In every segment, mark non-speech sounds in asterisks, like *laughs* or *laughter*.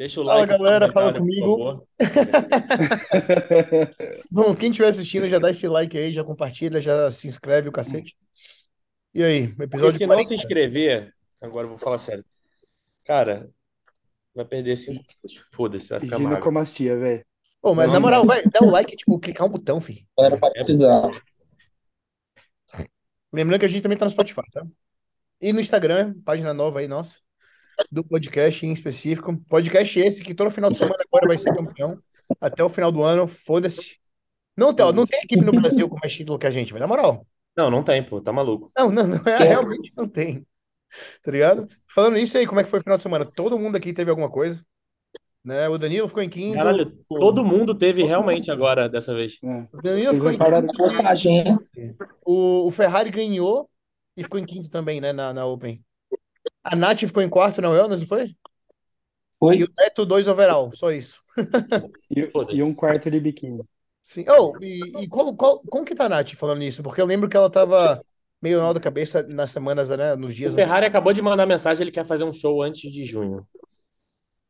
Deixa o Fala, like, galera, fala comentário, por comigo. *laughs* Bom, quem estiver assistindo, já dá esse like aí, já compartilha, já se inscreve o cacete. E aí, episódio se não se 40. inscrever, agora eu vou falar sério. Cara, vai perder 5 quilos. Foda-se, vai ficar magro. Ginecomastia, velho. Pô, mas Não, na moral, vai, dá o like, tipo, clicar um botão, filho. Era pra precisar. Lembrando que a gente também tá no Spotify, tá? E no Instagram, página nova aí, nossa, do podcast em específico. Podcast esse que todo final de semana agora vai ser campeão. Até o final do ano, foda-se. Não, tem, ó, não tem equipe no Brasil com mais título que a gente, velho, na moral. Não, não tem, pô, tá maluco. Não, não, não, é, realmente não tem. Tá ligado? Falando isso aí, como é que foi o final de semana? Todo mundo aqui teve alguma coisa, né? O Danilo ficou em quinto. Caralho, todo mundo teve realmente agora, dessa vez. É. O Danilo Vocês ficou em quinto. O, o Ferrari ganhou e ficou em quinto também, né? Na, na Open. A Nath ficou em quarto na Wellness, não foi? E Foi? o Neto, dois overall, só isso. E, *laughs* e um quarto de biquíni. Sim. Oh, e, e como, qual, como que tá a Nath falando nisso? Porque eu lembro que ela tava meio mal da cabeça nas semanas, né? Nos O dias. Ferrari acabou de mandar mensagem, ele quer fazer um show antes de junho.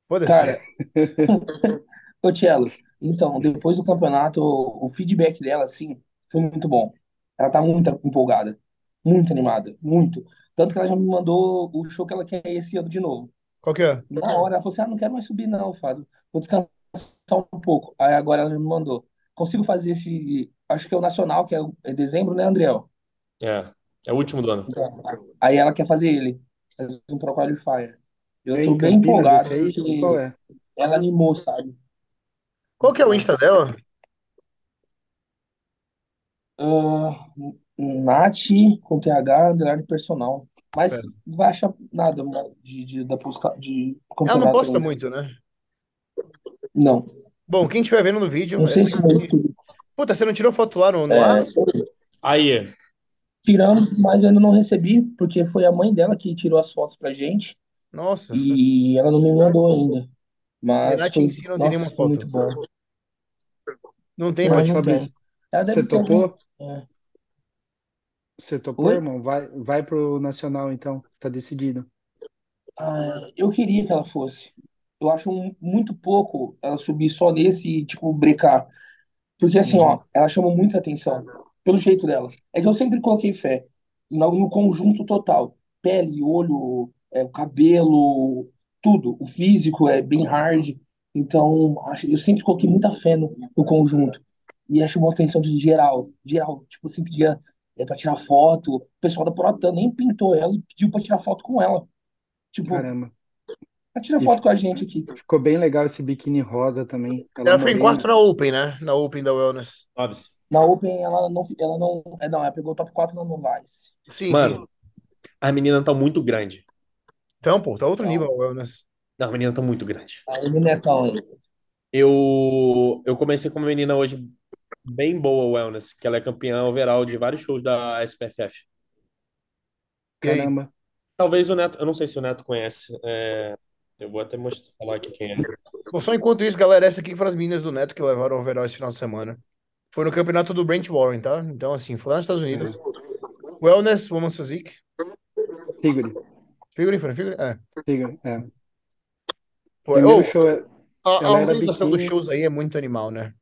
Foda-se. Cara, *laughs* ô Tchelo, então, depois do campeonato, o o feedback dela, assim, foi muito bom. Ela tá muito empolgada, muito animada, muito. Tanto que ela já me mandou o show que ela quer esse ano de novo. Qual que é? Na hora, ela falou assim: ah, não quero mais subir, não, Fábio. Vou descansar um pouco. Aí agora ela me mandou. Consigo fazer esse. Acho que é o Nacional, que é, é dezembro, né, Andriel? É, é o último do ano. Aí ela quer fazer ele. Fazer um Pro Qualifier. Eu É tô em bem empolgado, aí? Qual é? ela animou, sabe? Qual que é o Insta dela? Ah, Nath com TH, underline personal. Mas Pera. não vai achar nada de, de, da posta, de Ela não posta ainda. muito, né? Não. Bom, quem estiver vendo no vídeo. Não sei essa se é aqui- Puta, você não tirou foto lá no, no ar? é, Aí, tiramos, mas eu ainda não recebi, porque foi a mãe dela que tirou as fotos pra gente Nossa. e ela não me mandou ainda. Mas Nath foi, em si não tem nossa, nenhuma foi muito foto. bom. Não tem, Não, não Fabrício, tem. Ela deve Você ter algum. topou? é. Você topou, Oi? irmão? Vai, vai pro Nacional, então. Tá decidido. Ah, eu queria que ela fosse. Eu acho um- muito pouco ela subir só nesse e, tipo, brecar. Porque, assim, Uhum. ó, ela chama muita atenção. Pelo jeito dela. É que eu sempre coloquei fé no, no conjunto total. Pele, olho, é, o cabelo, tudo. O físico é bem hard. Então, acho- eu sempre coloquei muita fé no, no conjunto. E acho uma atenção de geral. Geral. Tipo, sempre pedia é, pra tirar foto. O pessoal da Protan nem pintou ela e pediu pra tirar foto com ela. Tipo, Caramba. pra tirar E foto com a gente aqui. ficou bem legal esse biquíni rosa também. Ela Ela foi em quarto na Open, né? Na Open da Wellness. Hobbs. Na Open, ela não, ela não, é, não, ela pegou o top 4 na Novice. Sim, sim. Mano, as meninas estão muito grandes. Então, pô, tá outro Não. nível a Wellness. Não, as meninas estão muito grandes. Aí o Netão aí. Eu, eu comecei com uma menina hoje bem boa, Wellness, que ela é campeã overall de vários shows da SPFF. E aí? Caramba. Talvez o Neto, eu não sei se o Neto conhece. é, eu vou até mostrar, falar aqui quem é. Bom, só enquanto isso, galera, essa aqui foram as meninas do Neto que levaram o overall esse final de semana. Foi no campeonato do Brent Warren, tá? Então, assim, foi lá nos Estados Unidos. Wellness, Women's Physique. Figure. Figure, foi, figure? É. Figure. É. Pô, ô, show é. a, a Ela era organização dos biquíni. shows aí é muito animal, né?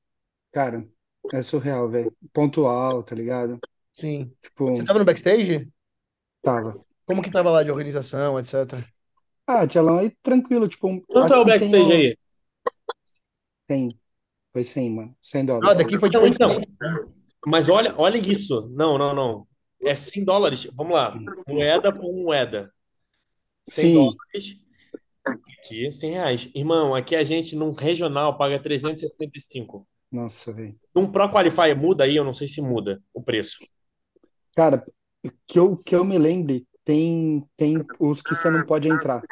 Cara, é surreal, velho. Pontual, tá ligado? Sim. Tipo, Você tava no backstage? tava. Como que tava lá de organização, etc? Ah, Tchalão, aí tranquilo, tipo, um- Quanto é o tem backstage o- aí? 100. Foi 100, mano. 100 Ah, dólares. daqui foi Não, então. 800. Mas olha, olha isso. Não, não, não. É 100 dólares. Vamos lá. Moeda por moeda. 100 Sim. dólares. Aqui, 100 reais. Irmão, aqui a gente num regional paga 365. Nossa, velho. Num Pro Qualifier muda aí? Eu não sei se muda o preço. Cara, que eu, que eu me lembre, tem, tem os que você não pode entrar.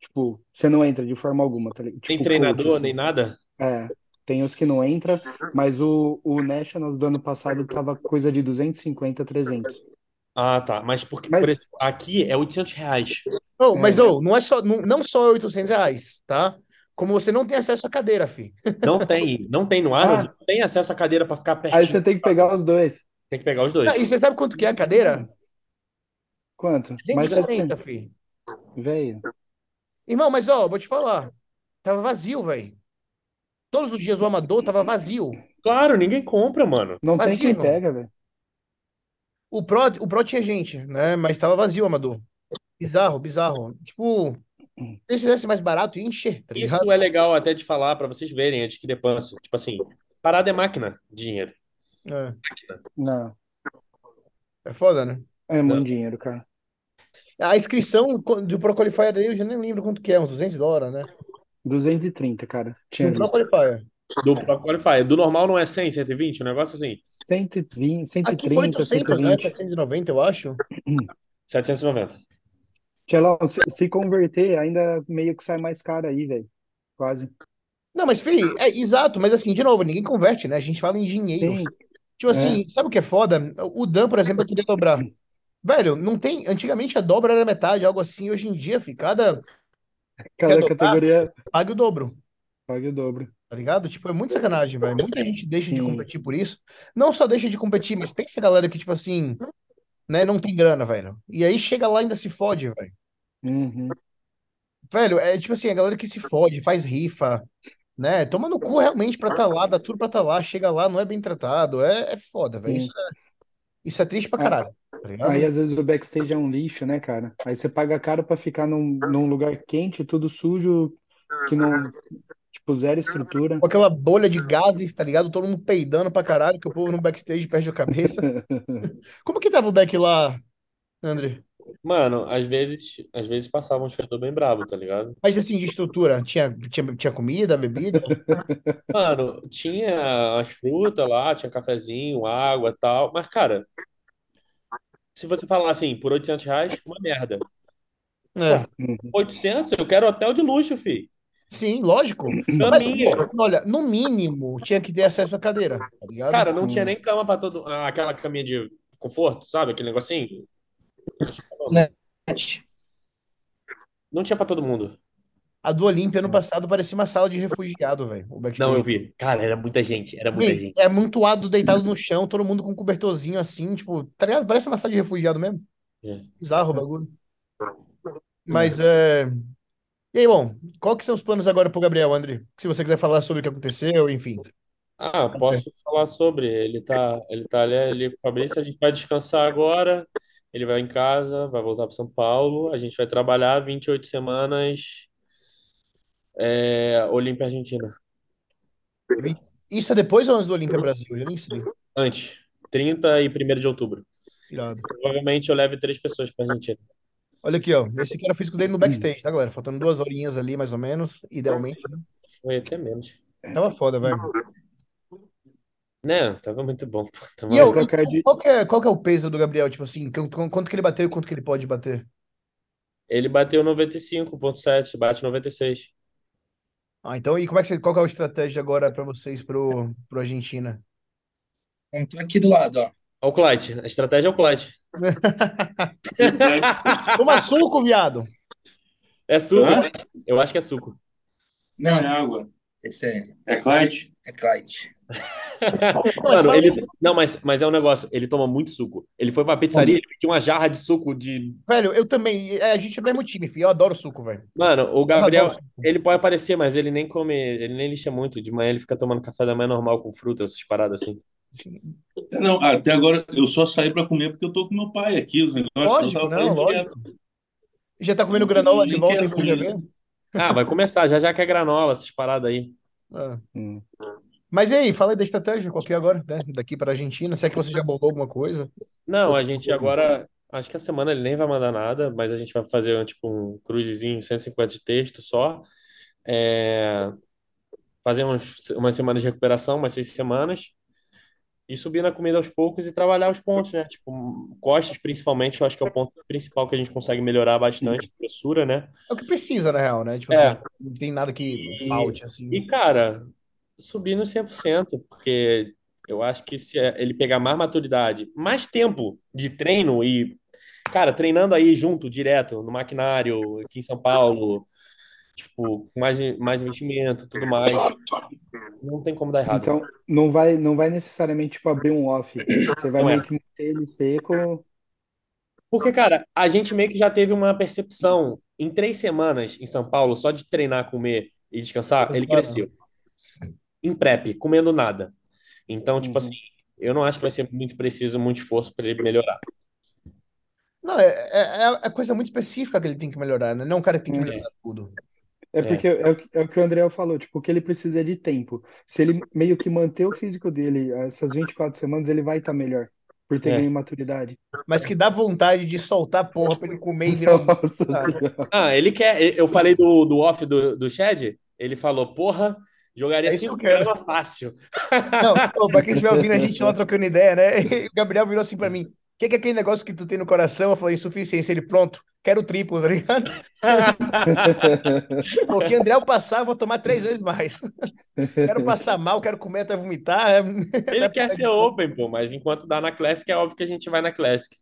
Tipo, você não entra de forma alguma, tá Tipo, treinador, coach, assim. nem nada? É, tem os que não entra, mas o, o National do ano passado tava coisa de 250, 300. Ah, tá. Mas porque, Mas- por exemplo, aqui é 800 reais. Oh, É. mas oh, não é só, não, não só 800 reais, tá? Como você não tem acesso à cadeira, fi. Não tem, não tem no Arnold, Ah. não tem acesso à cadeira para ficar Aí pertinho. você tem que pegar os dois. Tem que pegar os dois. Ah, e você sabe quanto que é a cadeira? Quanto? Mais 140, 700. fi. Velho. Irmão, mas ó, vou te falar. tava vazio, velho. Todos os dias o Amador tava vazio. Claro, ninguém compra, mano. Não tem Vazio, quem irmão. pega, velho. O Pro, o Pro tinha gente, né? Mas tava vazio o Amador. Bizarro, bizarro. Tipo, se fizesse mais barato, ia encher, tá? Isso é legal até de falar pra vocês verem a discrepância. Tipo assim, parada é máquina, dinheiro. É, Não, é foda, né? é muito dinheiro, cara. A inscrição do Pro Qualifier aí, eu já nem lembro quanto que é, uns 200 dólares, né? 230, cara. Tinha Do Pro. Qualifier. Do Pro Qualifier. Do normal não é 100, 120, um negócio assim. 120, Aqui foi 130, 800, né? 120. 790, eu acho. 790. Tchelão, se, se converter, ainda meio que sai mais caro aí, velho. Quase. Não, mas, Fih, é exato, mas assim, de novo, ninguém converte, né? A gente fala em dinheiro. Sim, Tipo assim, sabe o que é foda? O Dan, por exemplo, eu queria dobrar. Velho, não tem. Antigamente a dobra era metade, algo assim. Hoje em dia, fi, cada cada dobrar? categoria paga o dobro, paga o dobro. tá ligado? Tipo, é muito sacanagem, velho. Muita gente deixa de Sim. competir por isso. Não só deixa de competir, mas pensa a galera que, tipo assim, né, não tem grana, velho. E aí chega lá e ainda se fode, velho. Uhum. Velho, é tipo assim, a galera que se fode, faz rifa, né? Toma no cu realmente pra tá lá, dá tudo pra tá lá, chega lá, não é bem tratado. É, é foda, velho. Isso é, isso é triste pra caralho, tá? Aí às vezes o backstage é um lixo, né, cara? Aí você paga caro pra ficar num, num lugar quente, tudo sujo, que não, tipo, zero estrutura. Com aquela bolha de gases, tá ligado? Todo mundo peidando pra caralho, que o povo no backstage perde a cabeça. *laughs* Como que tava o back lá, André? Mano, às vezes, às vezes passava um fedor bem brabo, tá ligado? Mas assim, de estrutura, tinha, tinha, tinha comida, bebida? *laughs* Mano, tinha as frutas lá, tinha cafezinho, água e tal. Mas, cara, se você falar assim, por 800 reais, uma merda. É, Uhum. 800, eu quero hotel de luxo, fi. Sim, lógico. Caminha. Olha, no mínimo, tinha que ter acesso à cadeira, tá ligado? Cara, não tinha nem cama pra todo. Aquela caminha de conforto, sabe? Aquele negocinho. Net. Não tinha pra todo mundo. A do Olímpia ano passado parecia uma sala de refugiado, velho. Não, eu vi. Cara, era muita gente, era muita Ei, gente. É amontoado, deitado no chão, todo mundo com um cobertorzinho assim, tipo, tá ligado? Parece uma sala de refugiado mesmo. É. Bizarro o bagulho. Mas é. E aí, bom, qual que são os planos agora pro Gabriel, André? Se você quiser falar sobre o que aconteceu, enfim. Ah, posso falar sobre. Ele tá, ele tá ali, Fabrício, a gente vai descansar agora. Ele vai em casa, vai voltar para São Paulo. A gente vai trabalhar 28 semanas. É, Olímpia Argentina. Isso é depois ou antes do Olímpia Brasil? Eu nem sei. Antes, 30 e 1 de outubro. Irado. Provavelmente eu leve três pessoas para Argentina. Olha aqui, ó. Esse aqui era o físico dele no backstage, tá, galera? Faltando duas horinhas ali, mais ou menos, idealmente. né? Foi até menos. Tava foda, velho. Né? Tava muito bom. Tava- E eu, qual que é, qual que é o peso do Gabriel? Tipo assim, qu- qu- quanto que ele bateu e quanto que ele pode bater? Ele bateu 95,7, bate 96. Ah, então, e como é que você, qual que é a estratégia agora pra vocês pro, pro Argentina? Então, tô aqui do lado, ó. Olha o Clyde. A estratégia é o Clyde. *laughs* Toma suco, viado! É suco? Hã? Eu acho que é suco. Não, É água. esse é, É Clyde? é Clyde. Mano, ele. Não, mas, mas é um negócio. Ele toma muito suco. Ele foi pra pizzaria, ele pediu uma jarra de suco de. Velho, eu também. é, a gente é do mesmo time, filho. Eu adoro suco, velho. Mano, o Gabriel, ele pode aparecer, mas ele nem come, ele nem lixa muito. De manhã ele fica tomando café da manhã normal com fruta, essas paradas assim. Não, até agora eu só saí pra comer porque eu tô com meu pai aqui, os negócios. Lógico, não, direto. lógico. Já tá comendo granola de volta em? *laughs* Ah, vai começar, já já quer granola, essas paradas aí. Ah. Hum. Mas e aí, fala aí da estratégia, qual que é agora, né? Daqui para a Argentina. Se é que você já bolou alguma coisa. Não, a gente agora. Acho que a semana ele nem vai mandar nada, mas a gente vai fazer tipo um cruzezinho, 150 de texto só. É, fazer uns, umas semanas de recuperação, umas seis semanas. E subir na comida aos poucos e trabalhar os pontos, né? Tipo, costas principalmente, eu acho que é o ponto principal que a gente consegue melhorar bastante, grossura, né? É o que precisa, na real, né? Tipo É. assim, não tem nada que falte, assim. E, cara, subir no 100%, porque eu acho que se ele pegar mais maturidade, mais tempo de treino e, cara, treinando aí junto, direto, no maquinário, aqui em São Paulo, tipo, com mais, mais investimento, tudo mais, não tem como dar errado. Então, não vai, não vai necessariamente tipo, abrir um off. Você vai Não é. meio que manter ele seco. Porque, cara, a gente meio que já teve uma percepção em três semanas em São Paulo, só de treinar, comer e descansar, ele cresceu. Em prep, comendo nada. Então, tipo Uhum. assim, eu não acho que vai ser muito preciso, muito esforço para ele melhorar. Não, é, é, é coisa muito específica que ele tem que melhorar, né? Não é um cara que tem que É. melhorar tudo. É porque é, o que- é o que o André falou, tipo, o que ele precisa é de tempo. Se ele meio que manter o físico dele essas 24 semanas, ele vai estar melhor, por ter É. ganho maturidade. Mas que dá vontade de soltar a porra pra ele comer e virar um. Nossa Ah. Ah, ele quer. Eu falei do, do off do, do Shed, ele falou, porra, jogaria É isso que 5 eu quero. gramas fácil. Não, pô, pra quem estiver ouvindo a *laughs* gente lá trocando ideia, né? *laughs* E o Gabriel virou assim pra mim: o que, que é aquele negócio que tu tem no coração? Eu falei: insuficiência. Ele, pronto, quero o triplo, tá ligado? *laughs* Porque André, eu passar, eu vou tomar três vezes mais. Quero passar mal, quero comer até vomitar. Ele até quer ser open, pô, mas enquanto dá na Classic, é óbvio que a gente vai na Classic.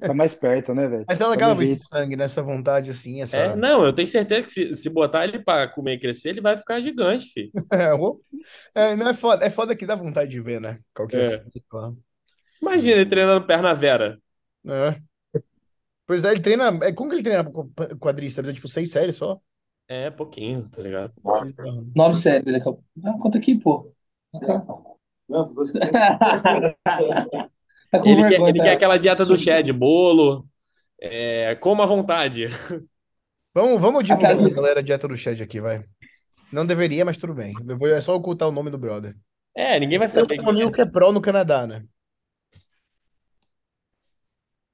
Tá mais perto, né, velho? Mas é legal Qualquer ver esse sangue, nessa vontade, assim, essa... É, não, eu tenho certeza que se, se botar ele pra comer e crescer, ele vai ficar gigante, filho. *laughs* É, é, não é foda, é foda que dá vontade de ver, né? Qualquer É. sangue, claro. Imagina ele treinando perna vera. É. Pois é, ele treina. é, Como que ele treina quadríceps? É tipo seis séries só? É, pouquinho, tá ligado? Nove séries ele acabou. Ah, conta aqui, pô. Tá *laughs* Tá com Ele quer, vergonha, ele tá? quer aquela dieta do Shed, bolo, é, coma à vontade. Vamos, vamos divulgar pra galera a dieta do chat aqui, vai. Não deveria, mas tudo bem. Eu vou, é só ocultar o nome do brother. É, ninguém vai saber. tenho um amigo que é pro no Canadá, né?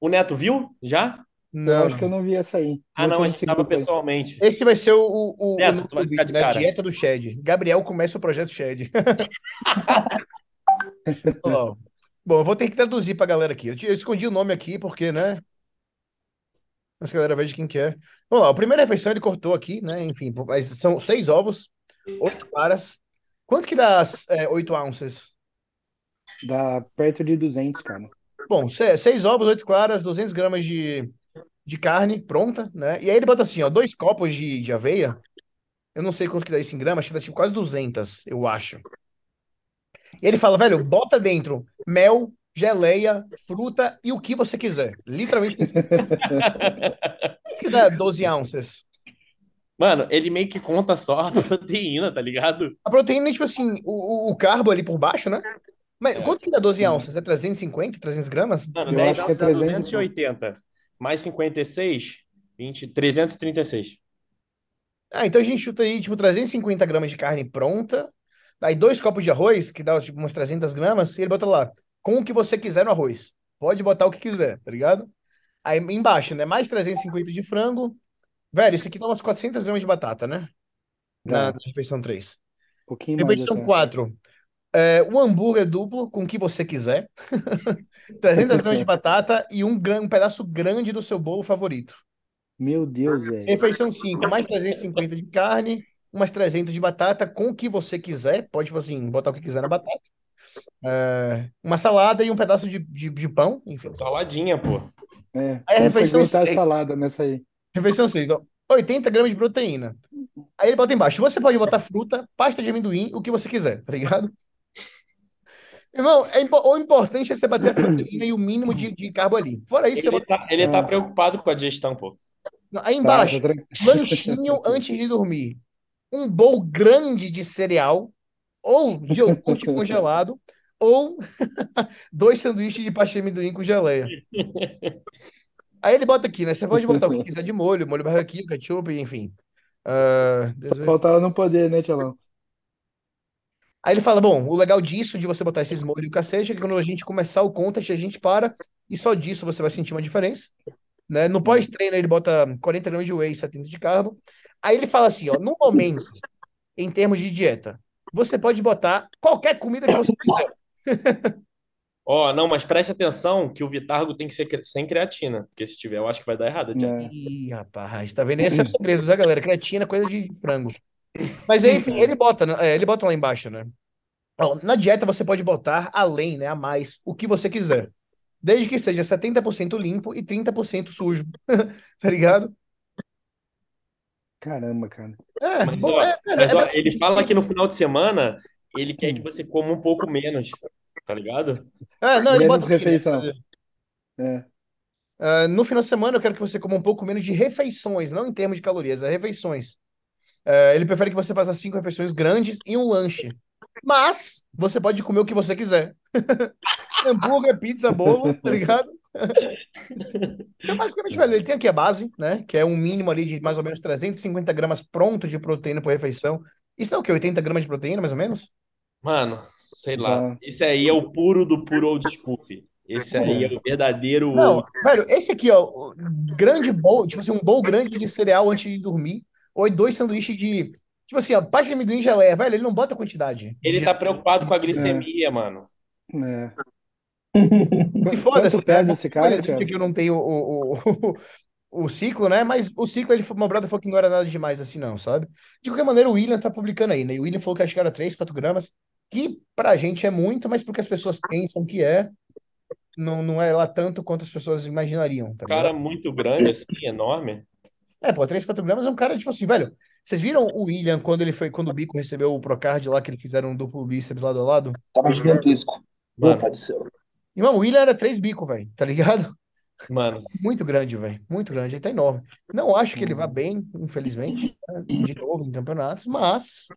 O Neto viu? Já? Eu Não, acho que eu não vi essa aí. Ah, não, a gente tava pessoalmente. Esse vai ser o, o, o Neto, nome tu vai ficar vídeo, de né? cara. Dieta do Shed. Gabriel começa o projeto Shed. *laughs* Ó, Bom, eu vou ter que traduzir pra galera aqui. Eu, te- eu escondi o nome aqui porque, né? Mas a galera veja quem que é. Vamos lá, a primeira refeição ele cortou aqui, né? Enfim, mas são seis ovos, oito claras. Quanto que dá é, oito ounces? Dá perto de 200, cara. Bom, se- seis ovos, oito claras, 200 gramas de, de carne pronta, né? E aí ele bota assim, ó, dois copos de, de aveia. Eu não sei quanto que dá isso em gramas, acho que dá tipo quase 200, eu acho. E ele fala, velho, bota dentro mel, geleia, fruta e o que você quiser. Literalmente isso. Que dá 12 ounces? Mano, ele meio que conta só a *laughs* proteína, tá ligado? A proteína, tipo assim, o, o- o carbo ali por baixo, né? Mas É. quanto que dá 12 ounces? É 350, 300 gramas? Mano, Eu 10 acho que é ounces dá 300 e 280. Mais 56, 20, 336. Ah, então a gente chuta aí, tipo, 350 gramas de carne pronta. Aí dois copos de arroz, que dá tipo umas 300 gramas, e ele bota lá, com o que você quiser no arroz. Pode botar o que quiser, tá ligado? Aí embaixo, né? Mais 350 de frango. Velho, isso aqui dá umas 400 gramas de batata, né? Na, Dá. na refeição 3. Um pouquinho mais Refeição até. 4. É, um hambúrguer duplo, com o que você quiser. *laughs* 300 gramas de batata e um, um pedaço grande do seu bolo favorito. Meu Deus, velho. Refeição 5, mais 350 de carne, umas 300 de batata, com o que você quiser. Pode, tipo assim, botar o que quiser na batata. É, uma salada e um pedaço de, de, de pão, enfim. Saladinha, pô. É, Aí a refeição aguentar a seis. salada nessa aí. Refeição 6, ó. 80 gramas de proteína. Aí ele bota embaixo. Você pode botar fruta, pasta de amendoim, o que você quiser, tá ligado? Irmão, é, impo- o importante é você bater a proteína e o mínimo de, de carbo ali. Fora isso, Ele bota. tá, ele tá É. preocupado com a digestão, pô. Aí Tá, embaixo, tá tranquilo. lanchinho *laughs* antes de dormir. Um bowl grande de cereal, ou de iogurte *laughs* congelado, ou *laughs* dois sanduíches de pasta de amendoim com geleia. Aí ele bota aqui, né? Você pode botar o que quiser de molho, molho barbecue, ketchup, enfim. Ah, Só faltava não poder, né, Tchalão? Aí ele fala: bom, o legal disso, de você botar esses molhos e o cacete, é que quando a gente começar o contest, a gente para, e só disso você vai sentir uma diferença. Né? No pós-treino, ele bota 40 gramas de whey, 70 de carbo. Aí ele fala assim: ó, no momento, em termos de dieta, você pode botar qualquer comida que você quiser. *laughs* Ó, não, mas preste atenção que o Vitargo tem que ser sem creatina. Porque se tiver, eu acho que vai dar errado. É. Ih, rapaz, tá vendo? Esse é o segredo, tá, galera? Creatina é coisa de frango. Mas aí, enfim, ele bota, né? É, ele bota lá embaixo, né? Na dieta você pode botar além, né? A mais, o que você quiser. Desde que seja 70% limpo e 30% sujo. *laughs* Tá ligado? Caramba, cara. É, Mas, bom, ó, é, cara, mas, é ó, bastante ele fala que no final de semana ele quer que você coma um pouco menos, tá ligado? É, não, ele Menos bota aqui, né? refeição. É. Ah, no final de semana eu quero que você coma um pouco menos de refeições, não em termos de calorias, é refeições. É, ele prefere que você faça cinco refeições grandes e um lanche. Mas você pode comer o que você quiser. *laughs* Hambúrguer, pizza, bolo, tá ligado? Então, basicamente, velho, ele tem aqui a base, né? Que é um mínimo ali de mais ou menos 350 gramas pronto de proteína por refeição. Isso é o quê? 80 gramas de proteína, mais ou menos? Mano, sei lá. Dá. Esse aí é o puro do puro old school, filho. Esse aí é o verdadeiro Não, velho, esse aqui, ó, grande bowl, tipo assim, um bowl grande de cereal antes de dormir, ou dois sanduíches de, tipo assim, ó, parte de amendoim e geleia, velho, ele não bota quantidade. Ele tá preocupado com a glicemia, mano. É. *laughs* E foda-se, Quanto pesa né? esse cara, Thiago? aqui eu não tenho o, o, o, *laughs* o ciclo, né? Mas o ciclo, ele, meu brother falou que não era nada demais assim, não, sabe? De qualquer maneira, o William tá publicando aí, né? E o William falou que acho que era 3, 4 gramas, que pra gente é muito, mas porque as pessoas pensam que é, não, não é lá tanto quanto as pessoas imaginariam, tá Um cara muito grande, assim, enorme. É, pô, 3, 4 gramas é um cara, tipo assim, velho. Vocês viram o William quando ele foi, quando o Bico recebeu o Procard lá, que eles fizeram um duplo bíceps lado a lado? Tava gigantesco. Meu Mano, pai do céu. Irmão, o William era três bico, velho, tá ligado? mano. Muito grande, velho. Muito grande. Ele tá enorme. Não acho que ele vá Uhum. bem, infelizmente, né, de novo em campeonatos, mas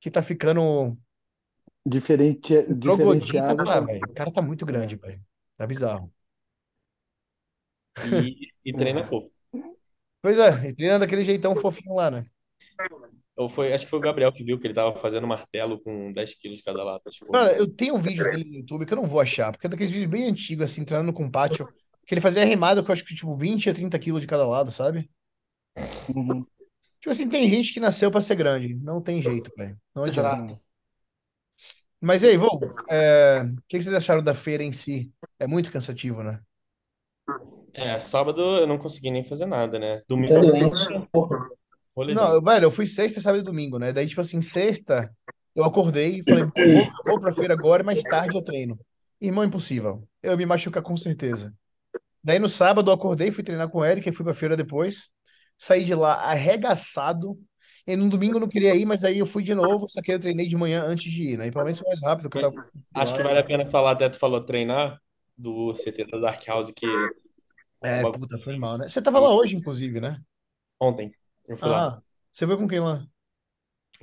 que tá ficando. Diferente, diferenciado. tá, velho. O cara tá muito grande, velho. Tá bizarro. E, e treina fofo. Pois é, ele treina daquele jeitão fofinho lá, né? Ou foi, acho que foi o Gabriel que viu que ele tava fazendo martelo com 10 quilos de cada lado. Tipo, Cara, eu tenho um vídeo dele no YouTube que eu não vou achar, porque é daqueles vídeos bem antigos, assim, treinando com pátio, que ele fazia remada com acho que tipo 20 a 30 quilos de cada lado, sabe? Uhum. Tipo assim, tem gente que nasceu pra ser grande. Não tem jeito, velho. Não adianta. Exato. Mas e aí, Vô, é, o que que vocês acharam da feira em si? É muito cansativo, né? É, sábado eu não consegui nem fazer nada, né? Domingo Tô eu doente. Não, rolezinho. eu, velho, eu fui sexta, sábado e domingo, né? Daí, tipo assim, sexta, eu acordei e falei, vou, vou pra feira agora, mais tarde eu treino. Irmão, impossível. Eu ia me machucar com certeza. Daí no sábado eu acordei, fui treinar com o Eric, e fui pra feira depois. Saí de lá arregaçado. E no domingo eu não queria ir, mas aí eu fui de novo, só que eu treinei de manhã antes de ir, né? E pelo menos foi mais rápido, que eu tava Acho que vale a pena falar, até tu falou treinar do CT da Dark House, que É, puta, foi mal, né? Você tava lá hoje, inclusive, né? ontem eu fui lá. Ah, você foi com quem lá?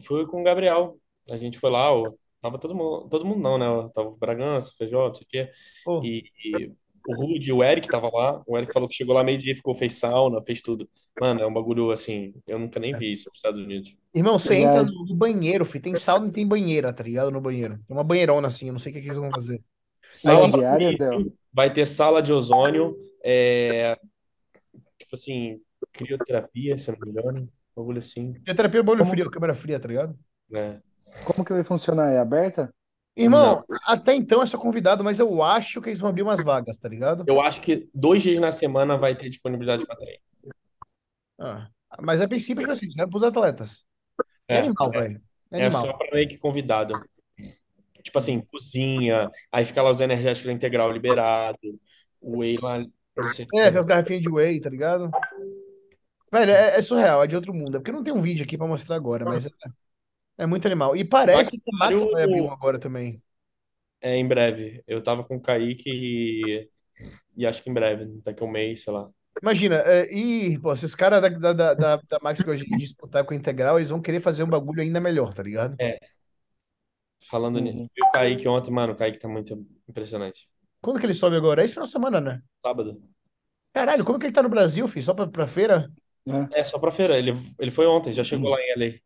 Fui com o Gabriel. A gente foi lá, ó, tava todo mundo, todo mundo não, né? Tava o Bragança, o Feijó, não sei o quê. Pô, E, e o Rude, o Eric tava lá. O Eric falou que chegou lá meio-dia, ficou, fez sauna, fez tudo. Mano, é um bagulho assim, eu nunca nem vi isso nos Estados Unidos. irmão, você É. entra no, no banheiro, filho. Tem sauna e tem banheira, tá ligado? No banheiro. Tem uma banheirona assim, eu não sei o que, que eles vão fazer. Sala pra diária, turismo, vai ter sala de ozônio, é, tipo assim, crioterapia, se eu não me engano, um bagulho assim, Terapia bolho Como- frio, câmera fria, tá ligado? né? Como que vai funcionar? É aberta? Irmão, até então é só convidado, mas eu acho que eles vão abrir umas vagas, tá ligado? Eu acho que dois dias na semana vai ter disponibilidade para treino. Ah, mas a princípio, tipo assim, é pros atletas. É, É, animal, é, velho. É é só para meio que convidado. Tipo assim, cozinha, aí fica lá os energéticos integral liberado, o whey lá, não. É, tem as garrafinhas de whey, tá ligado? Velho, é, é surreal, é de outro mundo. É porque não tem um vídeo aqui pra mostrar agora, mas é, é muito animal. E parece que o Max vai abrir um agora também. É em breve. Eu tava com o Kaique e, e acho que em breve, daqui a um mês, sei lá. Imagina, é, e, pô, se os caras da, da, da, da, Max de disputar com a Integral, eles vão querer fazer um bagulho ainda melhor, tá ligado? Falando Uhum. nisso, vi o Kaique ontem, mano, o Kaique tá muito impressionante. Quando que ele sobe agora? É esse final de semana, né? Sábado. Caralho, como que ele tá no Brasil, filho? Só pra, pra feira? É. É só pra feira. Ele, ele foi ontem, já chegou lá em LA.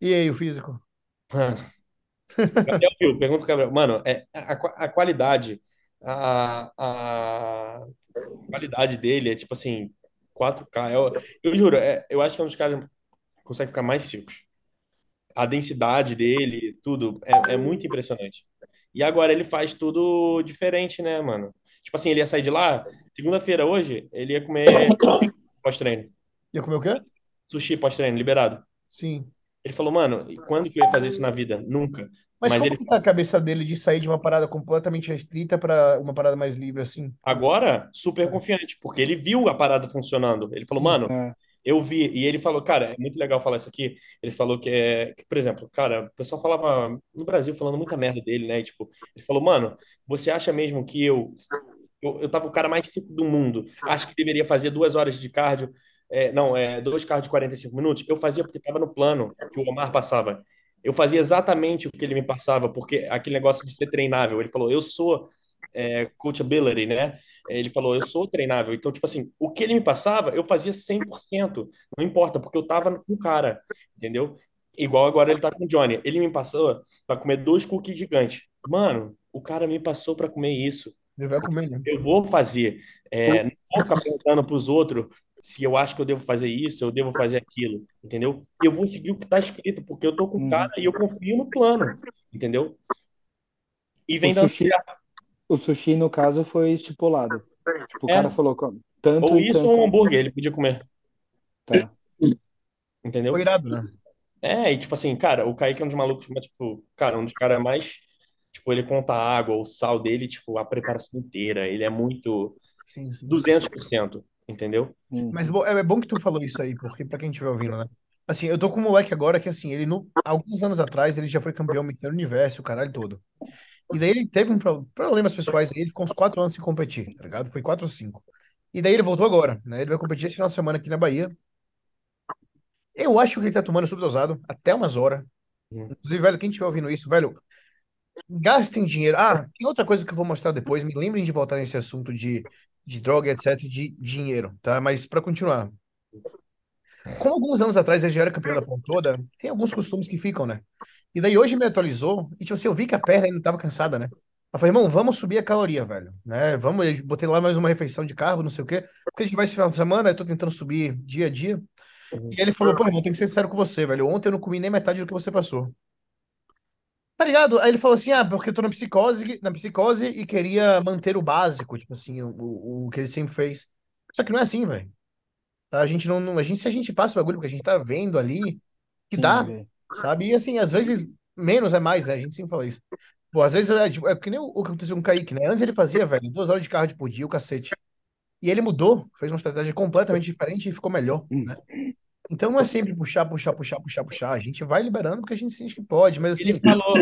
E aí, o físico? Gabriel viu, pergunta o Gabriel. Mano, é, a, a qualidade, a, a qualidade dele é tipo assim, 4K. Eu, eu juro, é, eu acho que é um dos caras que consegue ficar mais secos. A densidade dele, tudo, é, é muito impressionante. E agora ele faz tudo diferente, né, mano? Tipo assim, ele ia sair de lá, segunda-feira hoje, ele ia comer *coughs* pós-treino. Ia comer o quê? Sushi pós-treino, liberado. Sim. Ele falou, mano, quando que eu ia fazer isso na vida? Nunca. Mas, Mas como ele- que tá a cabeça dele de sair de uma parada completamente restrita pra uma parada mais livre assim? Agora, super confiante, porque ele viu a parada funcionando. Ele falou, mano, É. eu vi. E ele falou, cara, é muito legal falar isso aqui. Ele falou que é, que, por exemplo, cara, o pessoal falava no Brasil falando muita merda dele, né? E, tipo, ele falou, mano, você acha mesmo que eu, eu, eu tava o cara mais seco do mundo? Acho que deveria fazer duas horas de cardio é, não, é, dois carros de 45 minutos, eu fazia porque estava no plano que o Omar passava. Eu fazia exatamente o que ele me passava, porque aquele negócio de ser treinável. Ele falou, eu sou é, coachability, né? Ele falou, eu sou treinável. Então, tipo assim, o que ele me passava, eu fazia 100%. Não importa, porque eu tava com o cara, entendeu? Igual agora ele tá com o Johnny. Ele me passou para comer dois cookies gigantes. Mano, o cara me passou para comer isso. Ele vai comer, né? Eu vou fazer. É, não vou ficar perguntando pros outros se eu acho que eu devo fazer isso, eu devo fazer aquilo, entendeu? Eu vou seguir o que tá escrito, porque eu tô com o Uhum. cara e eu confio no plano, entendeu? E vem dando sushi, certo. O sushi, no caso, foi estipulado. Tipo, o É. cara falou, "Como? tanto Ou e isso tanto. ou um hambúrguer, ele podia comer, Tá. entendeu? Foi irado, né? É, e tipo assim, cara, o Kaique é um dos malucos, mas, tipo, cara, um dos caras mais. Tipo, ele conta a água, o sal dele, tipo, a preparação inteira. Ele é muito Sim, sim. 200%, entendeu? Uhum. Mas bo- é bom que tu falou isso aí, porque pra quem estiver ouvindo, né? Assim, eu tô com um moleque agora que, assim, ele, no, alguns anos atrás, ele já foi campeão do universo, o caralho todo. E daí ele teve um pro- problemas pessoais aí, ele ficou uns quatro anos sem competir, tá ligado? Foi quatro ou cinco. E daí ele voltou agora, né? Ele vai competir esse final de semana aqui na Bahia. Eu acho que ele tá tomando subdosado até umas horas. Uhum. Inclusive, velho, quem estiver ouvindo isso, velho, gastem dinheiro. Ah, tem outra coisa que eu vou mostrar depois. Me lembrem de voltar nesse assunto de, de droga, etc, de dinheiro, tá? Mas pra continuar. Como alguns anos atrás ele já era campeão da porra toda, tem alguns costumes que ficam, né? E daí hoje me atualizou e, tipo assim, eu vi que a perna ainda tava cansada, né? Eu falei, irmão, vamos subir a caloria, velho, né? Vamos, eu botei lá mais uma refeição de carbo, não sei o quê, porque a gente vai esse final de semana, eu tô tentando subir dia a dia. Uhum. E ele falou, pô, irmão, tenho que ser sincero com você, velho. Ontem eu não comi nem metade do que você passou. Tá ligado? Aí ele falou assim: ah, porque eu tô na psicose, na psicose e queria manter o básico, tipo assim, o, o, o que ele sempre fez. Só que não é assim, velho. Tá? A gente não, não- a gente, se a gente passa o bagulho, porque a gente tá vendo ali, que dá. Sabe? E assim, às vezes, menos é mais, né? A gente sempre fala isso. Pô, às vezes é, tipo, é que nem o, o que aconteceu com o Kaique, né? Antes ele fazia, velho, duas horas de carro por dia, o cacete. E ele mudou, fez uma estratégia completamente diferente e ficou melhor, né? Então não é sempre puxar, puxar, puxar, puxar, puxar. A gente vai liberando porque a gente sente que pode, mas assim. Ele falou,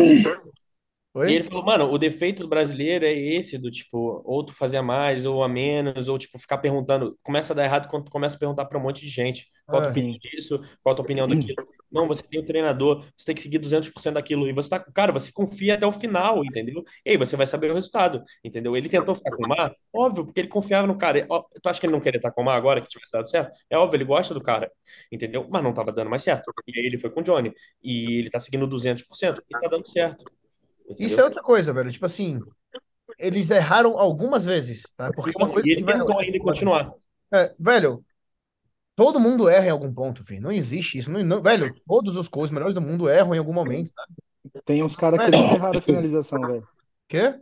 Oi? E ele falou, mano, o defeito do brasileiro é esse, do tipo, ou tu fazer a mais, ou a menos, ou tipo, ficar perguntando. Começa a dar errado quando tu começa a perguntar pra um monte de gente. Qual a tua É. opinião disso? Qual a tua opinião daquilo? Não, você tem o treinador, você tem que seguir 200% daquilo. E você tá, cara, você confia até o final, entendeu? E aí você vai saber o resultado, entendeu? Ele tentou ficar com o Mar, óbvio, porque ele confiava no cara. Ó, Tu acha que ele não queria estar com o Mar agora, que tivesse dado certo? É óbvio, ele gosta do cara, entendeu? Mas não tava dando mais certo. E aí ele foi com o Johnny. E ele tá seguindo 200% e tá dando certo. Isso entendeu? é outra coisa, velho. Tipo assim, eles erraram algumas vezes, tá? Porque uma coisa E ele vai- tentou ainda continuar. É, velho, todo mundo erra em algum ponto, filho. Não existe isso. Não, não- velho, todos os coaches melhores do mundo erram em algum momento, tá? Tem uns caras que nunca erraram a finalização, velho. Quê?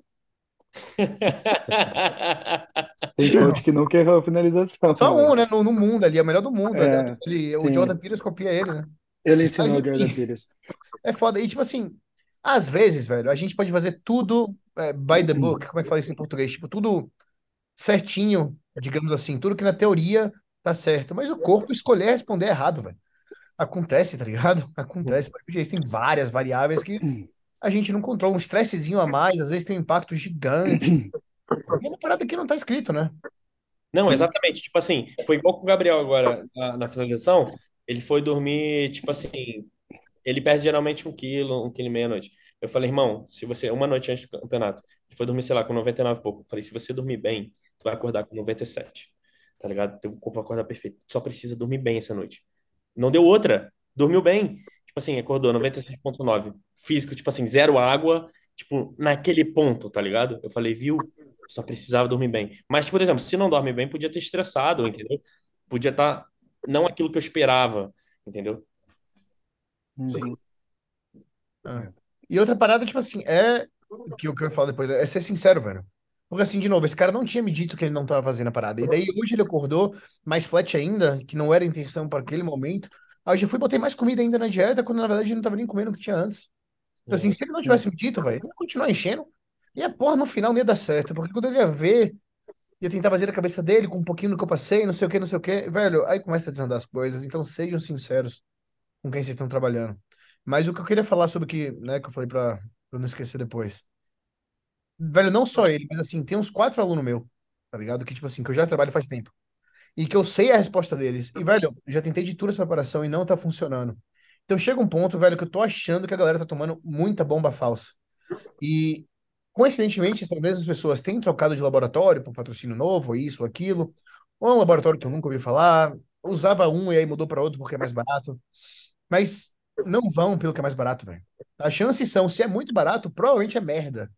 Tem coach que nunca errou a finalização. Só um, né? No, no mundo ali, é o melhor do mundo. É, né? Ele, o. Jordan Peters copia ele, né? Ele Mas, ensinou o enfim. Jordan Peters. É foda. E, tipo assim, às vezes, velho, a gente pode fazer tudo é, by the book. Como é que fala isso em português? Tipo, tudo certinho, digamos assim. Tudo que na teoria tá certo. Mas o corpo escolher responder errado, velho. Acontece, tá ligado? *laughs* Acontece. Tem várias variáveis que a gente não controla. Um estressezinho a mais, às vezes tem um impacto gigante. *coughs* E é uma parada que não tá escrito, né? Não, exatamente. Tipo assim, foi igual com o Gabriel agora na, na finalização. Ele foi dormir, tipo assim, ele perde geralmente um quilo, um quilo e meia à noite. Eu falei, irmão, se você, uma noite antes do campeonato, ele foi dormir, sei lá, com 99 e pouco. Eu falei, se você dormir bem, tu vai acordar com 97. Tá ligado? Teu corpo vai acordar perfeito. Só precisa dormir bem essa noite. Não deu outra. Dormiu bem. Tipo assim, acordou 96.9. Físico, tipo assim, zero água, tipo, naquele ponto, tá ligado? Eu falei, viu? Só precisava dormir bem. Mas, por exemplo, se não dorme bem, podia ter estressado, entendeu? Podia estar não aquilo que eu esperava, entendeu? Sim. É. E outra parada, tipo assim, é. O que, o que eu falo depois é ser sincero, velho. Porque, assim, de novo, esse cara não tinha me dito que ele não tava fazendo a parada. E daí hoje ele acordou mais flat ainda, que não era a intenção para aquele momento. Aí eu já fui e botei mais comida ainda na dieta, quando na verdade ele não tava nem comendo o que tinha antes. Então, assim, se ele não tivesse me dito, velho, ele ia continuar enchendo. E a porra no final não ia dar certo. Porque quando ele ia ver, ia tentar fazer a cabeça dele com um pouquinho do que eu passei, não sei o que, não sei o que. Velho, aí começa a desandar as coisas. Então sejam sinceros com quem vocês estão trabalhando. Mas o que eu queria falar sobre o que, né, que eu falei pra não esquecer depois. Velho, não só ele, mas assim, tem uns quatro alunos meu, tá ligado? Que, tipo assim, que eu já trabalho faz tempo. e que eu sei a resposta deles. E, velho, já tentei de tudo essa preparação e não tá funcionando. Então chega um ponto, velho, que eu tô achando que a galera tá tomando muita bomba falsa. E, coincidentemente, essas mesmas pessoas têm trocado de laboratório por patrocínio novo, isso, aquilo. Ou é um laboratório que eu nunca ouvi falar. Usava um e aí mudou para outro porque é mais barato. Mas não vão pelo que é mais barato, velho. As chances são, se é muito barato, provavelmente é merda.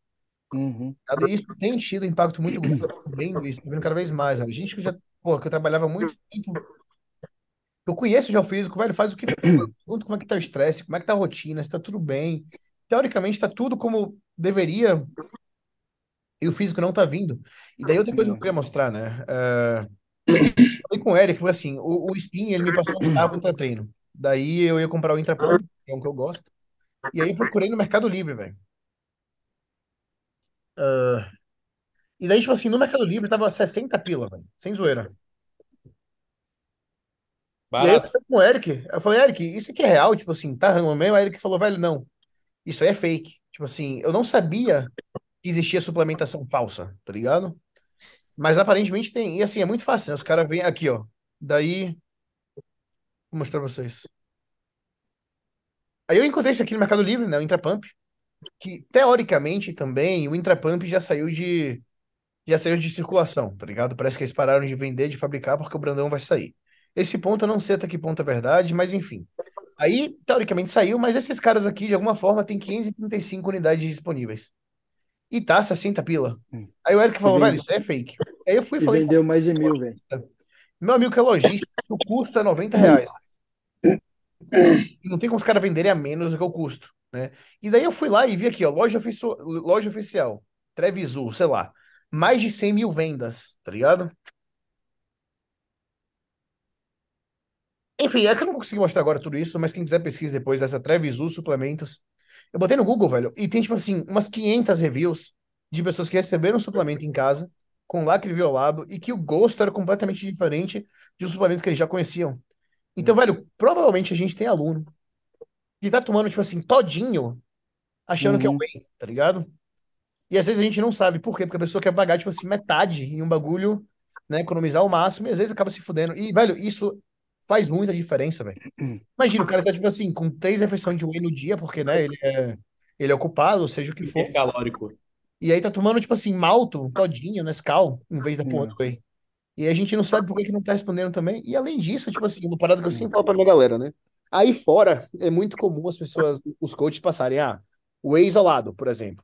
Uhum. Isso tem tido impacto muito grande. Vendo isso, vendo cada vez mais. A gente que já, pô, que eu trabalhava muito tempo. Eu conheço já o físico, velho, faz o que for. Pergunto como é que tá o estresse, como é que tá a rotina, se tá tudo bem. Teoricamente tá tudo como deveria. E o físico não tá vindo. E daí outra coisa que eu queria mostrar, né? É, Falei com o Eric, assim, o, o Spin, ele me passou um carro para treino. Daí eu ia comprar o Intrapump, que é um que eu gosto. E aí procurei no Mercado Livre, velho. Ah, e daí, tipo assim, no Mercado Livre tava 60 pila, velho. Sem zoeira. E aí eu Barato. falei com o Eric, eu falei, Eric, isso aqui é real? Tipo assim, tá no mesmo? Aí Eric falou, velho, não. Isso aí é fake. Tipo assim, eu não sabia que existia suplementação falsa, tá ligado? Mas aparentemente tem. E assim, é muito fácil, né? Os caras vêm aqui, ó. Daí, vou mostrar pra vocês. Aí eu encontrei isso aqui no Mercado Livre, né? O Intrapump. Que teoricamente também o Intrapump já saiu de. Já saiu de circulação, tá ligado? Parece que eles pararam de vender, de fabricar, porque o Brandão vai sair. Esse ponto eu não sei até que ponto é verdade, mas enfim. Aí, teoricamente saiu, mas esses caras aqui, de alguma forma, tem 535 unidades disponíveis. E tá 60 pila. Hum. Aí o Eric falou, velho, isso é fake. Aí eu fui e falei, vendeu mais de mil, velho. meu amigo que é lojista, o custo é 90 reais. E não tem como os caras venderem a menos do que o custo, né? E daí eu fui lá e vi aqui, ó, loja, ofici- loja oficial, Trevisu, sei lá, mais de 100 mil vendas, tá ligado? Enfim, é que eu não vou conseguir mostrar agora tudo isso, mas quem quiser pesquisa depois dessa Trevisu suplementos. Eu botei no Google, velho, e tem, tipo assim, umas 500 reviews de pessoas que receberam suplemento em casa, com lacre violado, e que o gosto era completamente diferente de um suplemento que eles já conheciam. Então, velho, provavelmente a gente tem aluno que tá tomando, tipo assim, todinho, achando que é Uhum. whey, tá ligado? E às vezes a gente não sabe por quê, porque a pessoa quer pagar, tipo assim, metade em um bagulho, né, economizar o máximo, e às vezes acaba se fudendo. E, velho, isso faz muita diferença, velho. Imagina, o cara tá, tipo assim, com três refeições de whey no dia, porque, né, ele é, ele é ocupado, seja o que for. Hipercalórico. E aí tá tomando, tipo assim, malto, todinho, Nescau, em vez da porra É. do whey. E a gente não sabe por que que não tá respondendo também. E além disso, tipo assim, uma parada que eu sempre falo pra minha galera, né? Aí fora, é muito comum as pessoas, os coaches passarem, ah, whey isolado, por exemplo.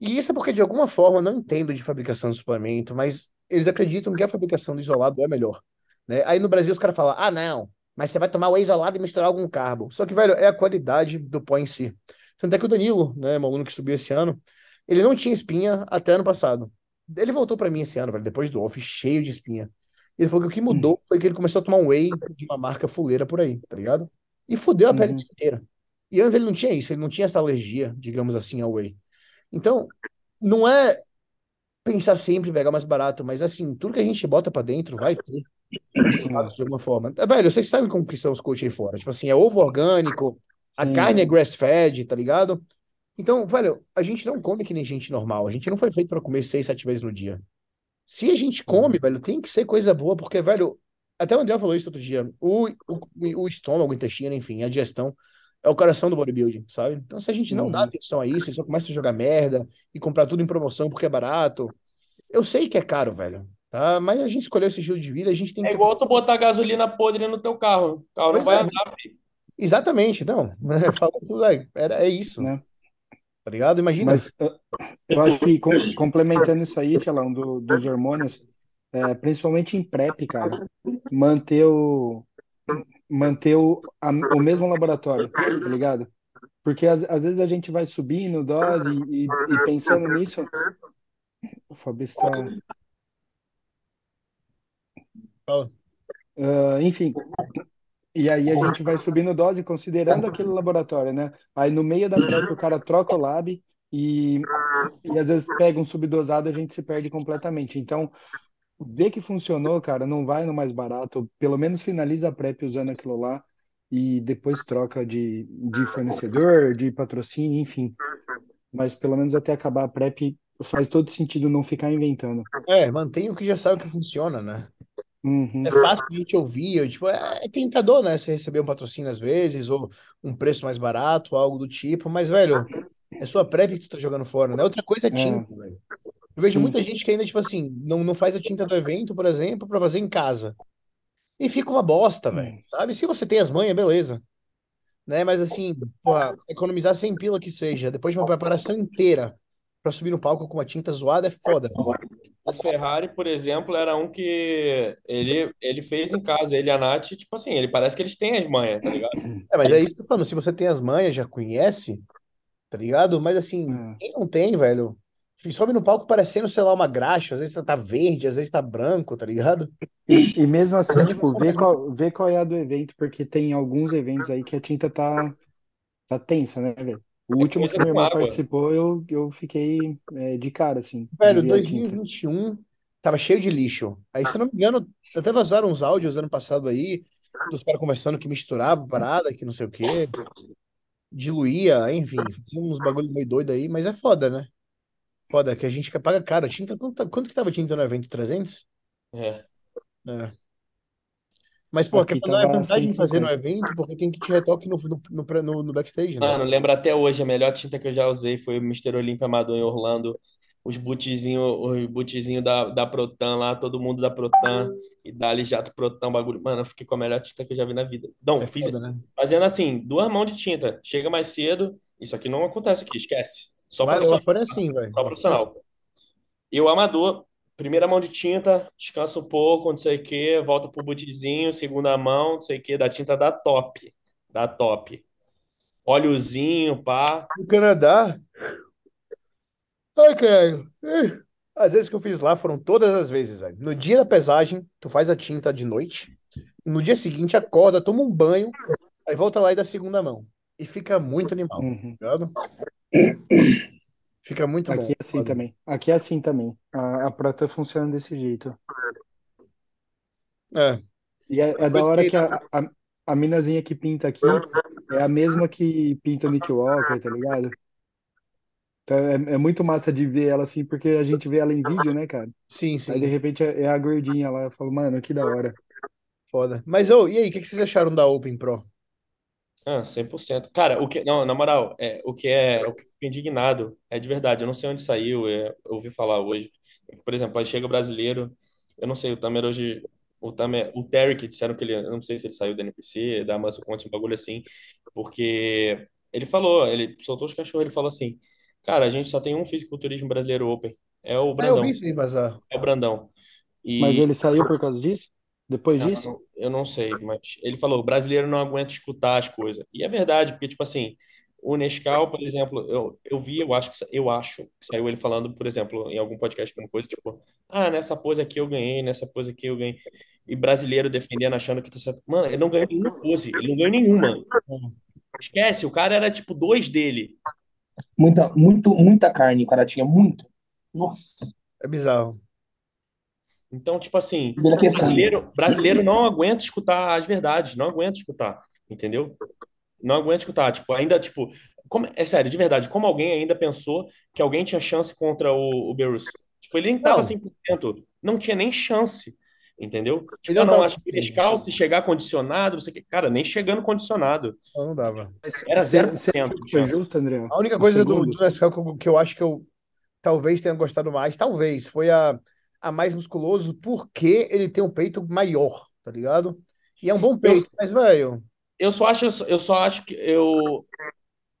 E isso é porque, de alguma forma, não entendo de fabricação de suplemento, mas eles acreditam que a fabricação do isolado é melhor. Né? Aí no Brasil os caras falam, ah, não, mas você vai tomar whey isolado e misturar algum carbo. Só que, velho, é a qualidade do pó em si. Tanto é que o Danilo, né, meu aluno que subiu esse ano, ele não tinha espinha até ano passado. Ele voltou pra mim esse ano, velho, depois do off, cheio de espinha. Ele falou que o que mudou foi que ele começou a tomar um whey de uma marca fuleira por aí, tá ligado? E fudeu a pele Uhum. inteira. E antes ele não tinha isso, ele não tinha essa alergia, digamos assim, ao whey. Então, não é pensar sempre em pegar mais barato, mas assim, tudo que a gente bota pra dentro vai ter de alguma forma. É, velho, vocês sabem como que são os coaches aí fora. Tipo assim, é ovo orgânico, a Sim. carne é grass-fed, tá ligado? Então, velho, a gente não come que nem gente normal. A gente não foi feito pra comer seis, sete vezes no dia. Se a gente come, velho, tem que ser coisa boa, porque, velho, até o André falou isso outro dia. O, o, o estômago, o intestino, enfim, a digestão é o coração do bodybuilding, sabe? Então, se a gente não dá Uhum. atenção a isso, só começa a jogar merda e comprar tudo em promoção porque é barato, eu sei que é caro, velho, tá? Mas a gente escolheu esse estilo de vida, a gente tem É que igual tu botar gasolina podre no teu carro. O carro não Pois vai é. andar, filho. Exatamente, então, *laughs* fala tudo, é, é isso, Né? Tá ligado? Imagina. Mas uh, eu acho que com- complementando isso aí, Tchalão, do, dos hormônios, é, principalmente em PrEP, cara, manter o, manter o, a- o mesmo laboratório, tá ligado? Porque às, às vezes a gente vai subindo dose e, e pensando nisso. O Fabrício tá. Fala. Ah, enfim. E aí a gente vai subindo dose considerando aquele laboratório, né? Aí no meio da PrEP o cara troca o lab e, e às vezes pega um subdosado e a gente se perde completamente. Então, vê que funcionou, cara, não vai no mais barato, pelo menos finaliza a PrEP usando aquilo lá e depois troca de, de fornecedor, de patrocínio, enfim. Mas pelo menos até acabar a PrEP faz todo sentido não ficar inventando. É, mantém o que já sabe que funciona, né? Uhum. É fácil a gente ouvir, tipo, é, é tentador, né? Você receber um patrocínio às vezes, ou um preço mais barato, algo do tipo, mas, velho, é sua prep que tu tá jogando fora, né? Outra coisa é É, tinta, velho. Eu vejo sim. muita gente que ainda, tipo assim, não, não faz a tinta do evento, por exemplo, pra fazer em casa. E fica uma bosta, velho, Hum. sabe? Se você tem as manhas, beleza, né? Mas assim, porra, economizar 100 pila que seja, depois de uma preparação inteira pra subir no palco com uma tinta zoada é foda. O Ferrari, por exemplo, era um que ele, ele fez em casa, ele e a Nath, tipo assim, ele parece que eles têm as manhas, tá ligado? É, mas é isso que eu tô falando, se você tem as manhas, já conhece, tá ligado? Mas assim, É. quem não tem, velho, sobe no palco parecendo, sei lá, uma graxa, às vezes tá verde, às vezes tá branco, tá ligado? E, e mesmo assim, tipo, vê qual, vê qual é a do evento, porque tem alguns eventos aí que a tinta tá, tá tensa, né, velho? O É último que irmão água. participou, eu, eu fiquei é, de cara, assim, Velho, ver a tinta. 2021 tava cheio de lixo. Aí, se eu não me engano, até vazaram uns áudios ano passado aí, dos caras conversando que misturava parada, que não sei o quê, diluía, enfim, fazia uns bagulho meio doido aí, mas é foda, né? Foda, que a gente paga caro. Tinta, quanto, quanto que tava tinta no evento? 300? É. É. Mas, pô, ou não é vantagem de fazer no 150. evento, porque tem que te retoque no, no, no, no- backstage, né? Mano, lembro até hoje, a melhor tinta que eu já usei foi o Mr. Olympia Amador em Orlando. Os bootzinhos os bootzinho da, da Protan lá, todo mundo da Protan e Dali Jato Protan, bagulho. Mano, eu fiquei com a melhor tinta que eu já vi na vida. Não, É fiz foda, né? fazendo assim, duas mãos de tinta. Chega mais cedo. Isso aqui não acontece aqui, esquece. Só lá profissional. fora é assim, velho. Só profissional. E o amador, primeira mão de tinta, descansa um pouco, não sei o quê, volta pro bootzinho, segunda mão, não sei o quê, da tinta da top. Da top. Óleozinho, pá. No Canadá. Ai, cara. Ih. As vezes que eu fiz lá foram todas as vezes, velho. No dia da pesagem, tu faz a tinta de noite. No dia seguinte, acorda, toma um banho, aí volta lá e dá a segunda mão. E fica muito animal, Uhum. tá ligado? Fica muito bom. Aqui é assim foda. também. Aqui é assim também. A, a prata funciona desse jeito. É. E é, é da hora que- a, a, a minazinha que pinta aqui é a mesma que pinta o Nick Walker, tá ligado? Então é, é muito massa de ver ela assim, porque a gente vê ela em vídeo, né, cara? Sim, Aí de sim. repente é é a gordinha lá. Eu falo, mano, que da hora. Foda. Mas, ô, e aí, o que que vocês acharam da Open Pro? Ah, 100%. Cara, o que, não, na moral, é, o que é, o que fico indignado é de verdade, eu não sei onde saiu, é, eu ouvi falar hoje. Por exemplo, aí chega o brasileiro, eu não sei, o Tamer hoje, o Tamer, o Terry, que disseram que ele, eu não sei se ele saiu da NPC, da Muscle Conte, um bagulho assim, porque ele falou, ele soltou os cachorros, ele falou assim, cara, a gente só tem um fisiculturismo brasileiro Open, é o Ah, eu Brandão, vi isso aí vazar. é o Brandão. Mas E ele saiu por causa disso? Depois disso? Não, eu não sei, mas ele falou, o brasileiro não aguenta escutar as coisas. E é verdade, porque, tipo assim, o Nescau, por exemplo, eu, eu vi, eu acho que, eu acho que saiu ele falando, por exemplo, em algum podcast, alguma coisa, tipo, ah, nessa pose aqui eu ganhei, nessa pose aqui eu ganhei. E brasileiro defendendo, achando que tá certo. Mano, ele não ganhou nenhuma pose, ele não ganhou nenhuma. Esquece, o cara era, tipo, dois dele. Muita, muito, muita carne o cara tinha, muito. Nossa. É bizarro. Então, tipo assim, é brasileiro, brasileiro não aguenta escutar as verdades, não aguenta escutar, entendeu? Não aguenta escutar, tipo, ainda, tipo, como- é sério, de verdade, como alguém ainda pensou que alguém tinha chance contra o, o Beerus? Tipo, ele nem tava Não. 100%, não tinha nem chance, entendeu? Tipo, Ele ah, não não, tava acho que o Nescau, se chegar condicionado, não sei o que, cara, nem chegando condicionado, Não, dava. era Você- 0% você acha de que foi chance. justo, André? A única coisa do, segundo? do Nescau que eu, que eu acho que eu talvez tenha gostado mais, talvez, foi a, a mais musculoso, porque ele tem um peito maior, tá ligado? E é um bom peito, mas, velho, Eu só acho, eu só acho que eu,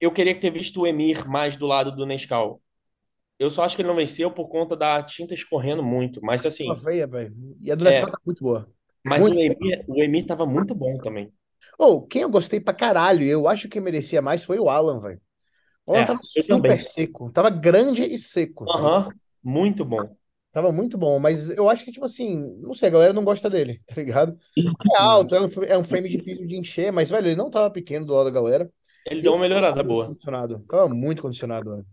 eu queria ter visto o Emir mais do lado do Nescau. Eu só acho que ele não venceu por conta da tinta escorrendo muito. Mas assim, uma veia, velho. E a do É. Nescau tá muito boa. mas Muito. o Emir, o Emir tava muito bom também. Ou, quem eu gostei pra caralho, eu acho que merecia mais foi o Alan, velho. O Alan É, tava eu super também. seco, tava grande e seco, tá? Aham, muito bom. Tava muito bom, mas eu acho que, tipo assim, não sei, a galera não gosta dele, *laughs* tá ligado? É alto, é um, é um frame difícil de encher, mas, velho, ele não tava pequeno do lado da galera. Ele deu uma melhorada boa. Condicionado. Tava muito condicionado, velho.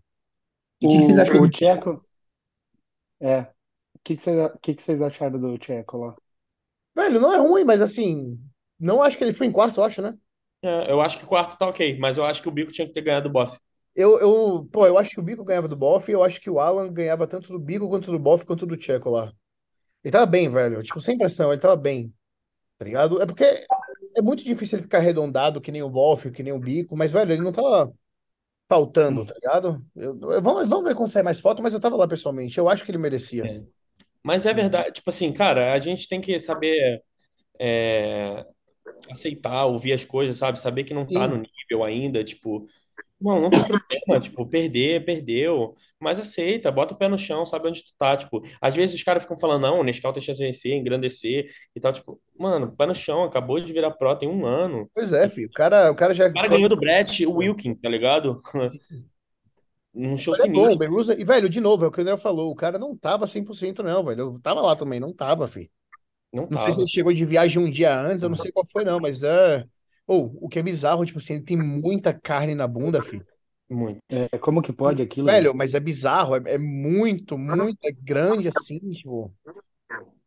E o que vocês acham O do Tcheco. É. O que que vocês, que que vocês acharam do Tcheco lá? Velho, não é ruim, mas assim, não acho que ele foi em quarto, eu acho, né? É, eu acho que o quarto tá ok, mas eu acho que o Bico tinha que ter ganhado o Boff. Eu, eu, pô, eu acho que o Bico ganhava do Boff, eu acho que o Alan ganhava tanto do Bico quanto do Boff quanto do Tcheco lá. Ele tava bem, velho. Tipo, sem pressão, ele tava bem, tá ligado? É porque é muito difícil ele ficar arredondado, que nem o Wolf, que nem o Bico, mas, velho, ele não tava faltando, tá ligado? Eu, eu- vamos, vamos ver quando sair mais foto, mas eu tava lá pessoalmente. Eu acho que ele merecia. É. Mas é verdade, tipo assim, cara, a gente tem que saber é, aceitar, ouvir as coisas, sabe? Saber que não tá no Sim, nível ainda, tipo, não, não tem problema, tipo, perder, perdeu, mas aceita, bota o pé no chão, sabe onde tu tá, tipo, às vezes os caras ficam falando, não, o Nescau tem chance de vencer, engrandecer e tal, tipo, mano, pé no chão, acabou de virar pro, tem um ano, pois é, filho. O cara, o cara já. o cara ganhou do Brett Wilkin, tá ligado? *laughs* Num show é bom, sinistro, Berusa. E, velho, de novo, é o que o André falou. O cara não tava 100% não, velho. Eu tava lá também, não tava, filho. não Não sei se ele tava, chegou de viagem um dia antes, eu não sei qual foi, não, mas é. Ou, o que é bizarro, tipo assim, ele tem muita carne na bunda, filho. muito. É, como que pode aquilo, Velho, mas é bizarro, é, é muito, muito, é grande assim, tipo,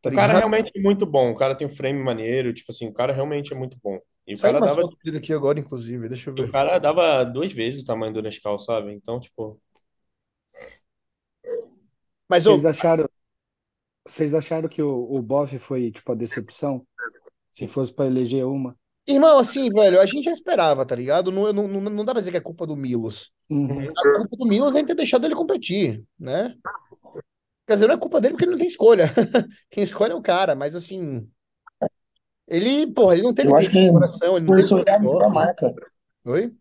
tá O cara realmente é muito bom, o cara tem um frame maneiro, tipo assim, o cara realmente é muito bom. E o Saiu cara dava, aqui agora, inclusive, deixa eu e o ver. cara dava duas vezes o tamanho do Nescau, sabe? Então, tipo, Mas, Vocês ô, acharam, vocês acharam que o, o Boff foi, tipo, a decepção? Se fosse pra eleger uma? Irmão, assim, velho, a gente já esperava, tá ligado? Não, não, não, dá pra dizer que é culpa do Milos. Uhum. A culpa do Milos é ter deixado ele competir, né? Quer dizer, não é culpa dele porque ele não tem escolha. *laughs* Quem escolhe é o cara, mas assim, ele, porra, ele não teve tempo de que coração, ele não teve marca. Oi?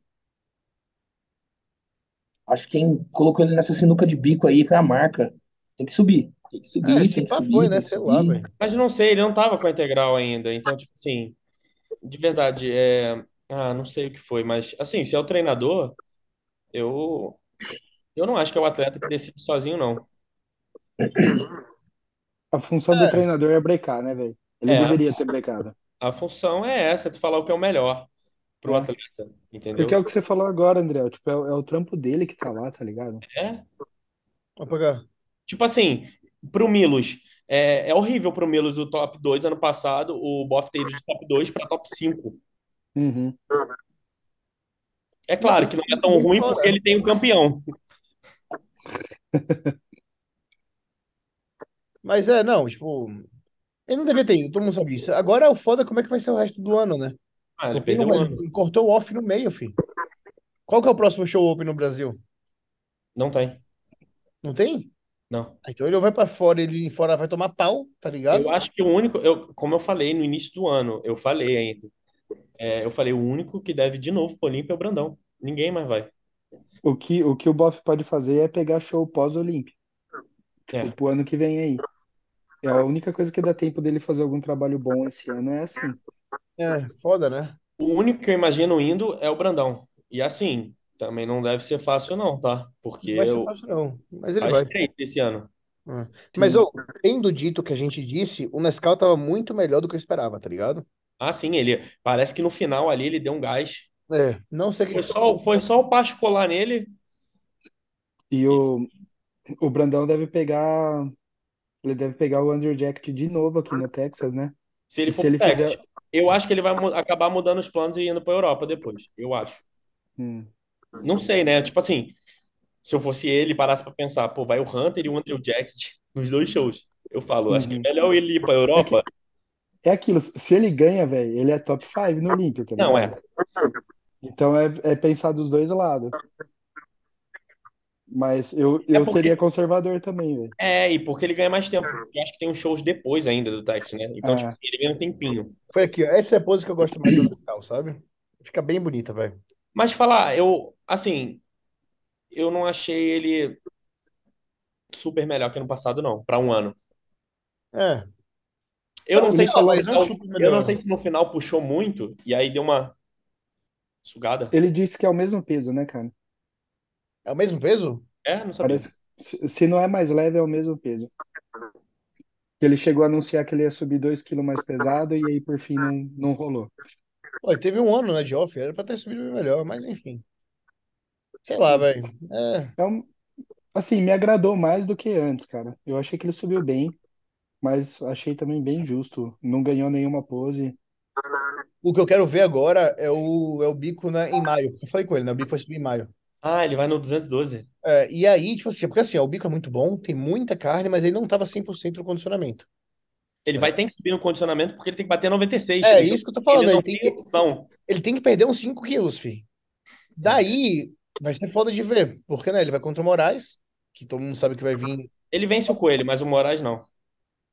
Acho que quem colocou ele nessa sinuca de bico aí foi a marca. Tem que subir. Tem que É, subir, se tem que subir, foi, né? tem que Sei lá, subir. velho. Mas não sei, ele não tava com a integral ainda. Então, tipo assim, de verdade, é. Ah, não sei o que foi, mas assim, se é o treinador, eu. Eu não acho que é o atleta que decide sozinho, não. A função do É, treinador é brecar, né, velho? Ele É, deveria ter brecado. a função é essa, é tu falar o que é o melhor pro É. atleta, Porque é entendeu? o que você falou agora, André. Tipo, é, o é o trampo dele que tá lá, tá ligado? É. vou pegar. Tipo assim, pro Milos, é, é horrível pro Milos o top 2 ano passado, o Boff ter ido de top 2 para top 5. Uhum. É claro que não é tão ruim porque ele tem um campeão. *laughs* Mas é, não, tipo, ele não devia ter ido, todo mundo sabe disso. Agora o foda é como é que vai ser o resto do ano, né? Ah, ele perdeu um ano. cortou o off no meio, filho. Qual que é o próximo show open no Brasil? Não tem. Não tem? Não. Então ele vai pra fora, ele fora vai tomar pau, tá ligado? Eu acho que o único, eu, como eu falei no início do ano, eu falei ainda, é, eu falei, o único que deve de novo pro Olímpia é o Brandão. Ninguém mais vai. O que, o que o Boff pode fazer é pegar show pós-Olímpia. Tipo, É. pro ano que vem aí. É a única coisa que dá tempo dele fazer algum trabalho bom esse ano é assim. É, foda, né? O único que eu imagino indo é o Brandão. E assim, também não deve ser fácil não, tá? Porque Não vai ser eu fácil, não. Mas ele vai. três esse ano. É. Mas, ô, tendo dito o que a gente disse, o Nescau tava muito melhor do que eu esperava, tá ligado? Ah, sim, ele parece que no final ali ele deu um gás. É, não sei o que Foi só, foi só o Pacho colar nele. E o, o Brandão deve pegar. Ele deve pegar o Andrew Jacket de novo aqui no Texas, né? Se ele E for se ele Texas, fizer. eu acho que ele vai acabar mudando os planos e indo pra Europa depois. Eu acho. Hum, Não sei, né? Tipo assim, se eu fosse ele, parasse pra pensar, pô, vai o Hunter e o Andrew Jacket nos dois shows. Eu falo, acho que uhum. é melhor ele ir pra É Europa. que é aquilo, se ele ganha, velho, ele é top 5 no Olímpia, tá Não, ligado? é. Então é, é pensar dos dois lados. Mas eu, É eu seria porque. conservador também, velho. É, e porque ele ganha mais tempo. Eu acho que tem uns shows depois ainda do Texas, né? Então, tipo, Ah, assim, ele ganha um tempinho. Foi aqui, ó. Essa é a pose que eu gosto mais do Nescau, sabe? Fica bem bonita, velho. Mas falar, eu, assim, eu não achei ele super melhor que ano passado, não, pra um ano. É. Eu Não, não sei se no não final, eu não sei se no final puxou muito e aí deu uma sugada. ele disse que é o mesmo peso, né, cara? É o mesmo peso? É, não sabia. Parece, se se não é mais leve, é o mesmo peso. Ele chegou a anunciar que ele ia subir 2 quilos mais pesado e aí por fim não, não rolou. Pô, teve um ano, né, de off, era pra ter subido melhor, mas enfim. Sei lá, velho. É. É um, assim, me agradou mais do que antes, cara. Eu achei que ele subiu bem, mas achei também bem justo. Não ganhou nenhuma pose. O que eu quero ver agora é o, é o bico na, em maio. Eu falei com ele, né? O bico vai subir em maio. Ah, ele vai no 212. É, e aí, tipo assim, porque assim, ó, o bico é muito bom, tem muita carne, mas ele não tava 100% no condicionamento. Ele vai ter que subir no condicionamento porque ele tem que bater 96. É, Então, isso que eu tô falando. ele não Ele tem que, ele tem que perder uns 5 quilos, fi. Daí vai ser foda de ver. Porque, né? Ele vai contra o Moraes, que todo mundo sabe que vai vir. Ele vence o Coelho, mas o Moraes não.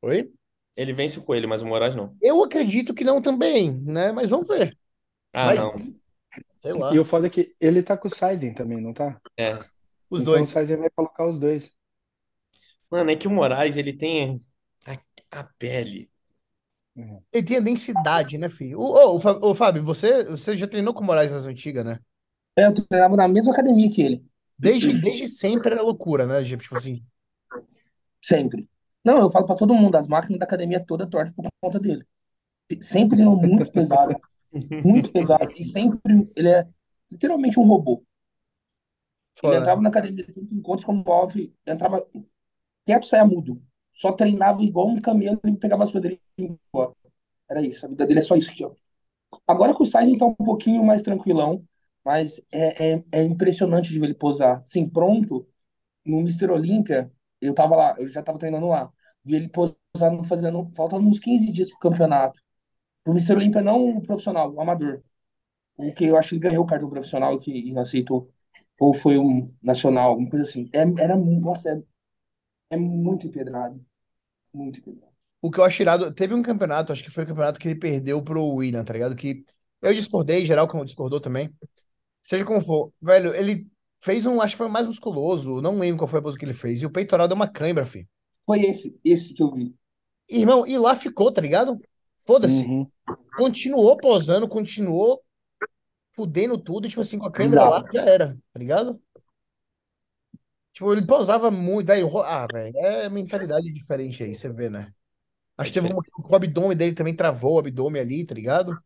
Oi? Ele vence o Coelho, mas o Moraes não. Eu acredito que não também, né? Mas vamos ver. Ah, Vai não. Sei lá. E o foda é que ele tá com o Sizen também, não tá? É. Os Então o dois. Sizen vai colocar os dois. Mano, é que o Moraes, ele tem a, a pele. Ele tem a densidade, né, filho? Ô, ô, Fá- ô, Fábio, você, você já treinou com o Moraes nas antigas, né? É, Eu treinava na mesma academia que ele, Desde, desde sempre era loucura, né? Tipo assim, sempre. Não, eu falo pra todo mundo, as máquinas da academia toda torta por conta dele. Sempre treinou muito pesado, muito pesado. E sempre ele é literalmente um robô. Ele foda. entrava na academia, tanto em encontros como off, entrava quieto, saia mudo. Só treinava igual um camelo e pegava as coisas dele e ia embora. Era isso, a vida dele é só isso. Agora com o Sainz tá um pouquinho mais tranquilão, mas é, é, é impressionante de ver ele posar. Sim, pronto, no Mr. Olímpia, eu tava lá, eu já tava treinando lá. Vi ele posando, fazendo, faltando uns 15 dias pro campeonato. Pro Mr. Olímpia não o profissional, o amador. O que eu acho que ele ganhou o cartão profissional que e aceitou. Ou foi um nacional, alguma coisa assim. É, era, nossa, é, é muito empedrado. Muito empedrado. O que eu acho irado, teve um campeonato, acho que foi o campeonato que ele perdeu pro William, tá ligado? Que eu discordei, geral como discordou também. Seja como for, velho, ele fez um, acho que foi mais musculoso, não lembro qual foi a pose que ele fez, e o peitoral deu uma cãibra, filho. Foi esse, esse que eu vi. Irmão, e lá ficou, tá ligado? Foda-se. Uhum. Continuou posando, continuou fudendo tudo, tipo assim, com a câmera lá, Bizarro. já era, tá ligado? Tipo, ele posava muito, ro- ah, velho, é mentalidade diferente aí, você vê, né? Acho que teve um o abdômen dele também travou o abdômen ali, tá ligado?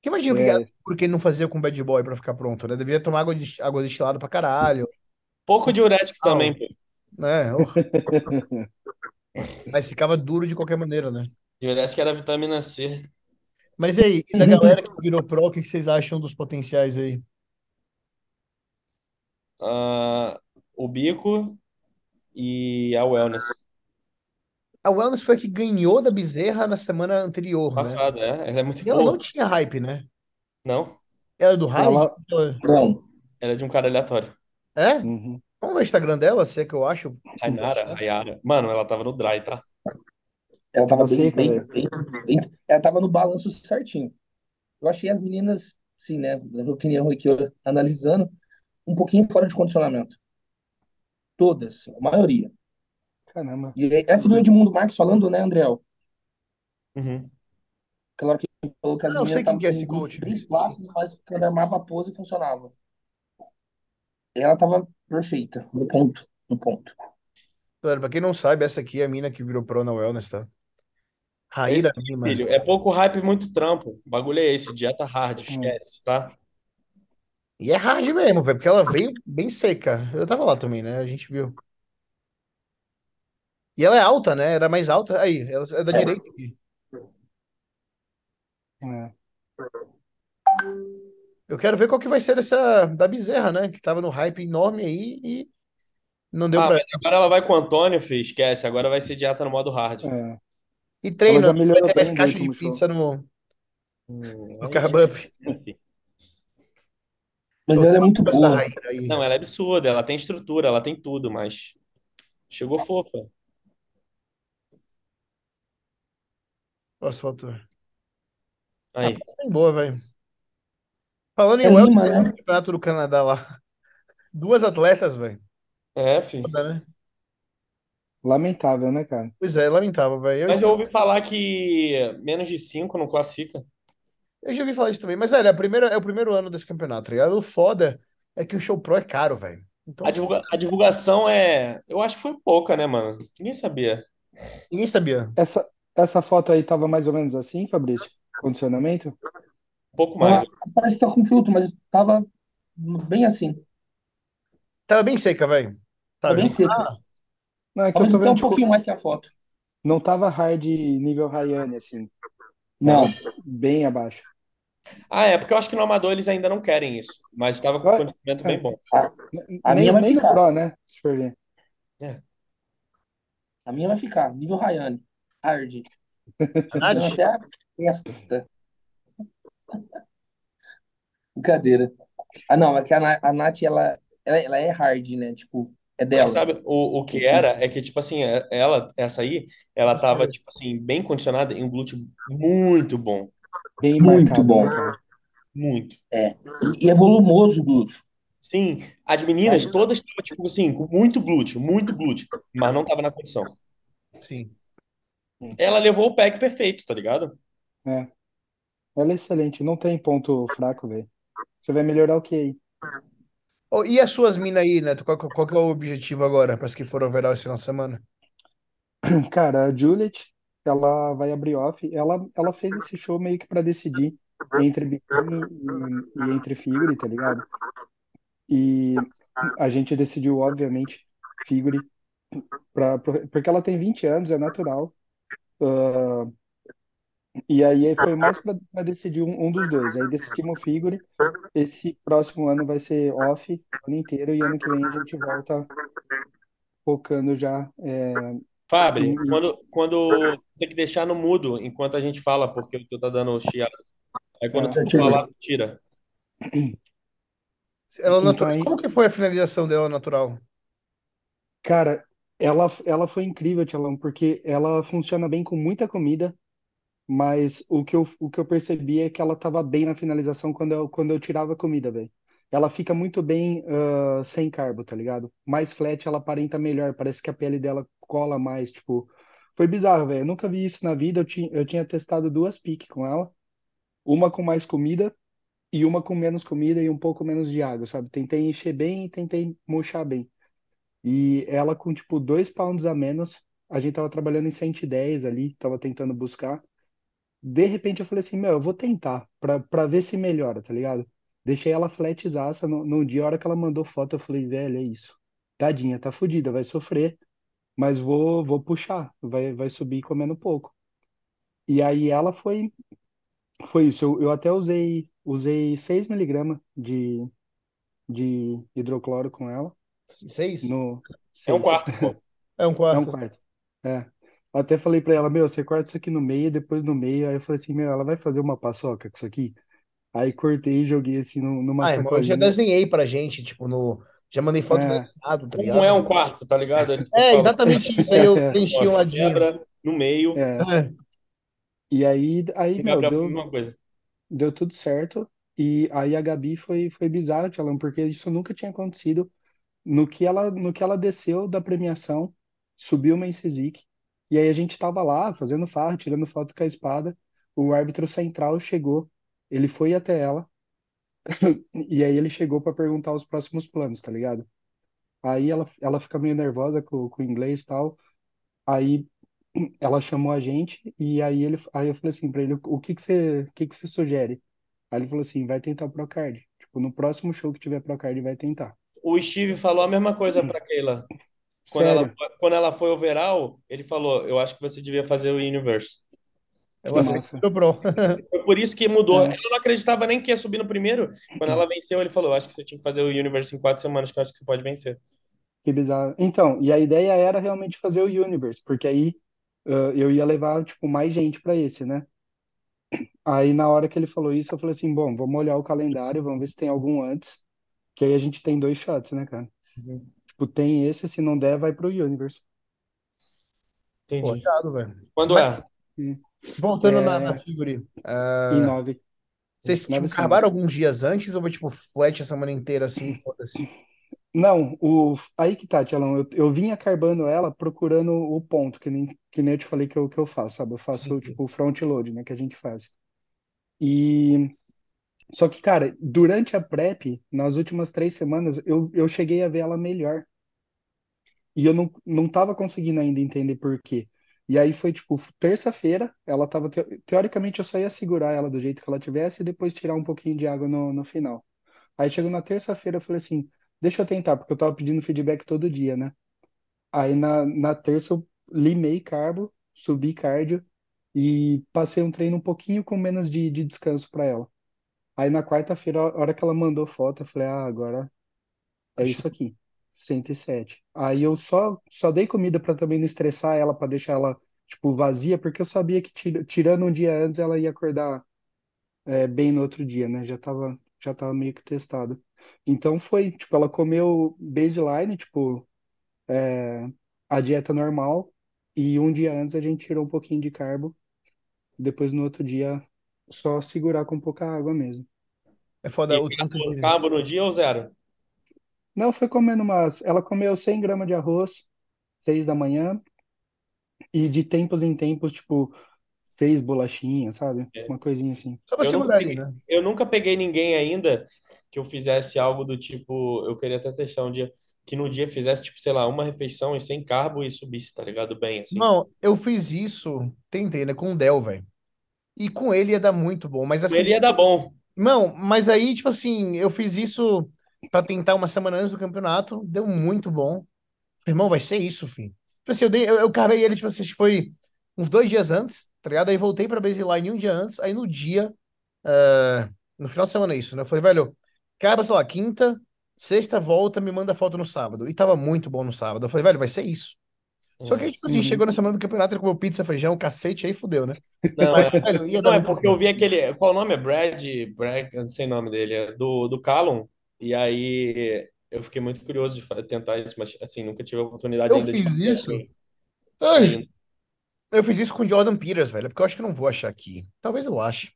Que imagina o que É. porque ele não fazia com bad boy pra ficar pronto, né? Devia tomar água, de, água destilada pra caralho, Pouco diurético Ah, também, pô. né? Oh. *laughs* Mas ficava duro de qualquer maneira, né? Diurético era vitamina C. Mas e aí, e da galera que virou pro, o que vocês acham dos potenciais aí? Ah, o bico e a wellness. A Wellness foi a que ganhou da Bezerra na semana anterior, né? Passada, é. Ela é muito E ela boa. não tinha hype, né? Não? Ela é do hype? Ela- Não. Ela é de um cara aleatório. É? Uhum. Vamos ver o Instagram dela, se é que eu acho. Rainara, Rayara. Mano, ela tava no dry, tá? Ela tava Tava bem, bem, velho. bem, bem- Ela tava no balanço certinho. Eu achei as meninas, sim, né? Na minha opinião aqui, eu analisando, um pouquinho fora de condicionamento. Todas, a maioria. Caramba. E essa do Edmundo Marques falando, né, Andréu? Uhum. Aquela hora que ele falou que as eu sei meninas que é esse um coach. bem flácido, mas quando armava a pose funcionava. Ela tava perfeita, no ponto, no ponto. Galera, pra quem não sabe, essa aqui é a mina que virou pro na Wellness, tá? Raíra Esse, Lima. filho, é pouco hype, muito trampo. O bagulho é esse, dieta hard, esquece, tá? E é hard mesmo, velho, porque ela veio bem seca. Eu tava lá também, né? A gente viu. E ela é alta, né? Era mais alta. Aí, ela é da É. direita aqui. É. Eu quero ver qual que vai ser dessa da Bezerra, né? Que tava no hype enorme aí e não deu Ah, pra. mas agora ela vai com o Antônio, filho, esquece. Agora vai ser dieta no modo hard. É. E já vai ter mais caixa de último show. pizza no, Hum, no Carbuff. esquece. Mas ela é muito Essa boa. Não, ela é absurda, ela tem estrutura, ela tem tudo, mas chegou fofa. Nossa, faltou. Aí. Bem boa, velho. Falando em É Lima, teve né? o campeonato do Canadá lá. Duas atletas, velho. É, filho. Foda, né? Lamentável, né, cara? Pois é, lamentável, velho. Eu, Mas eu ouvi falar que menos de 5 não classifica. eu já ouvi falar isso também. Mas, velho, é, a primeira, é o primeiro ano desse campeonato, tá ligado? O foda é que o show pro é caro, velho. Então, A, divulga- a divulgação é. Eu acho que foi pouca, né, mano? Ninguém sabia. ninguém sabia. Essa, essa foto aí tava mais ou menos assim, Fabrício? Condicionamento? Um pouco mais. Parece que tá com filtro, mas tava bem assim. Tava bem seca, velho. Tá Tava bem seco. Não, é que eu Talvez tô até vendo, um tipo, pouquinho mais que a foto. não tava hard nível Rayane, assim. Não. Bem abaixo. Ah, é, porque eu acho que no amador eles ainda não querem isso. Mas estava com um Ah, condicionamento bem bom. A nem minha vai nem ficar. Pro, né? Se for ver. A minha vai ficar. Nível Rayane. Hard. A Deu Nath? até a testa. Brincadeira. Ah, não, é que a, a Nath, ela, ela, ela é hard, né? Tipo, é Mas dela. sabe, o, o que era é que, tipo assim, é- ela, essa aí, ela tava, tipo assim, bem condicionada em um glúteo muito bom. Bem Muito marcado, bom. né, cara? Muito. É. E, e é volumoso o glúteo. Sim, as meninas todas estavam, tipo assim, com muito glúteo, muito glúteo, mas não tava na condição. Sim. Ela levou o pack perfeito, tá ligado? É. Ela é excelente, não tem ponto fraco, velho. Você vai melhorar o que aí? Oh, e as suas minas aí, Neto? Qual, qual que é o objetivo agora para as que foram overall esse final de semana? *clears throat* Cara, a Juliet, ela vai abrir off. Ela, ela fez esse show meio que pra decidir entre biquíni e, e entre figure, tá ligado? E a gente decidiu, obviamente, figure, pra- porque ela tem 20 anos, é natural. Ah, e aí foi mais pra pra decidir um, um dos dois. Aí decidimos figure. Esse próximo ano vai ser off o ano inteiro e ano que vem a gente volta focando já é, Fabri, em, quando, quando tem que deixar no mudo enquanto a gente fala, porque o teu tá dando chiado. Aí quando é, tu falar, tu tira. Ela então natural... aí Como que foi a finalização dela natural? Cara, ela, ela foi incrível, Tchalão, porque ela funciona bem com muita comida, mas o que eu, o que eu percebi é que ela tava bem na finalização quando eu, quando eu tirava a comida, velho. Ela fica muito bem sem carbo, tá ligado? Mais flat, ela aparenta melhor, parece que a pele dela cola mais, tipo... Foi bizarro, velho. Eu nunca vi isso na vida. Eu tinha, eu tinha testado duas piques com ela, uma com mais comida e uma com menos comida e um pouco menos de água, sabe? Tentei encher bem e tentei murchar bem. E ela com, tipo, dois pounds a menos, a gente tava trabalhando em 110 ali, tava tentando buscar. De repente eu falei assim, meu, eu vou tentar, pra, pra ver se melhora, tá ligado? Deixei ela flatzaça, no, no dia, a hora que ela mandou foto, eu falei, velho, é isso. Tadinha, tá fodida, vai sofrer, mas vou, vou puxar, vai, vai subir comendo pouco. E aí ela foi, foi isso, eu, eu até usei, usei 6 miligramas de, de hidrocloro com ela, Seis? no É um 6. quarto, pô. É um É um quarto. quarto. É. Até falei pra ela, meu, você corta isso aqui no meio, depois no meio. Aí eu falei assim, meu, ela vai fazer uma paçoca com isso aqui? Aí cortei e joguei assim no- numa Ah, irmão, eu já sacolinha. desenhei pra gente, tipo, no. Já mandei foto É. desenhado, tá Como ligado? é um quarto, tá ligado? É, exatamente isso. Aí eu *laughs* É. preenchi um ladinho. quebra no meio, É. É. E aí, aí e meu, deu, deu tudo certo. E aí a Gabi foi, foi bizarro, Tchalam, porque isso nunca tinha acontecido. No que ela, no que ela desceu da premiação, subiu uma Mensezik, e aí a gente tava lá fazendo farra, tirando foto com a espada. O árbitro central chegou, ele foi até ela, *laughs* e aí ele chegou para perguntar os próximos planos, tá ligado? Aí ela, ela fica meio nervosa com, com o inglês e tal. Aí *clears throat* ela chamou a gente e aí ele, aí eu falei assim para ele, o que que você, o que que você sugere? Aí ele falou assim, vai tentar o Procard. Tipo, no próximo show que tiver Procard, vai tentar. O Steve falou a mesma coisa pra Keila. Quando ela, quando ela foi overall, ele falou: Eu acho que você devia fazer o Universe. O Pro. Foi por isso que mudou. É. Ela não acreditava nem que ia subir no primeiro. Quando ela venceu, ele falou: Eu acho que você tinha que fazer o Universe em quatro semanas, que eu acho que você pode vencer. Que bizarro. Então, e a ideia era realmente fazer o Universe, porque aí ah, eu ia levar, tipo, mais gente para esse, né? Aí na hora que ele falou isso, eu falei assim, bom, vamos olhar o calendário, vamos ver se tem algum antes, que aí a gente tem dois shots, né, cara? Uhum. Tipo, tem esse, se não der, vai pro Universe. Entendi. irado, velho. Quando Mas, é? voltando na, na É, figure, em ah, nove, vocês, tipo, nove semanas. alguns dias antes ou foi, tipo, flat a semana inteira, assim, foda-se? Não, o, aí que tá, Tialão, eu, eu vinha carbando ela procurando o ponto, que nem, que nem eu te falei que eu, que eu faço, sabe? Eu faço, sim. tipo, o front load, né, que a gente faz. E Só que, cara, durante a prep, nas últimas três semanas, eu, eu cheguei a ver ela melhor. E eu não, não tava conseguindo ainda entender por quê. E aí foi, tipo, terça-feira, ela tava... teo- Teoricamente, eu só ia segurar ela do jeito que ela tivesse e depois tirar um pouquinho de água no, no final. Aí chegou na terça-feira, eu falei assim, deixa eu tentar, porque eu tava pedindo feedback todo dia, né? Aí na, na terça eu limei carbo, subi cardio e passei um treino um pouquinho com menos de, de descanso para ela. Aí na quarta-feira, a hora que ela mandou foto, eu falei, ah, agora é isso aqui, 107. Aí eu só, só dei comida para também não estressar ela, para deixar ela tipo, vazia, porque eu sabia que tira- tirando um dia antes ela ia acordar é, bem no outro dia, né? Já tava, já tava meio que testado. Então foi, tipo, ela comeu baseline, tipo, é, a dieta normal, e um dia antes a gente tirou um pouquinho de carbo, depois no outro dia só segurar com pouca água mesmo. É E foda o tanto carbo, de. carbo no dia ou zero? Não, foi comendo umas. Ela comeu 100 gramas de arroz, 6 da manhã, e de tempos em tempos, tipo, seis bolachinhas, sabe? É. Uma coisinha assim. Só pra Eu nunca segurar ali, peguei, né? eu nunca peguei ninguém ainda que eu fizesse algo do tipo, eu queria até testar um dia, que no dia fizesse, tipo, sei lá, uma refeição e sem carbo e subisse, tá ligado? Bem, assim. Não, eu fiz isso, tentei, né, com o Del, velho. E com ele ia dar muito bom, mas Ele assim, ia dar bom. não, mas aí, tipo assim, eu fiz isso pra tentar uma semana antes do campeonato, deu muito bom. Falei, Irmão, vai ser isso, filho. Tipo assim, eu, dei, eu, eu carreguei ele, tipo assim, foi uns dois dias antes, tá ligado? Aí voltei pra baseline um dia antes, aí no dia, eh, no final de semana isso, né? Eu falei, velho, cara, sei lá, quinta, sexta volta, me manda foto no sábado. E tava muito bom no sábado. Eu falei, velho, vai ser isso. Só que aí, tipo assim, Uhum. chegou na semana do campeonato, ele comeu pizza, feijão, cacete, aí fudeu, né? Não, Mas, é, velho, não, é porque eu vi aquele. Qual o nome? É Brad? Brad, não sei o nome dele, é do, do Callum. E aí eu fiquei muito curioso de tentar isso, mas assim, nunca tive a oportunidade Eu ainda de fiz fazer isso. Ai, eu fiz isso com o Jordan Peters, velho, porque eu acho que eu não vou achar aqui. Talvez eu ache.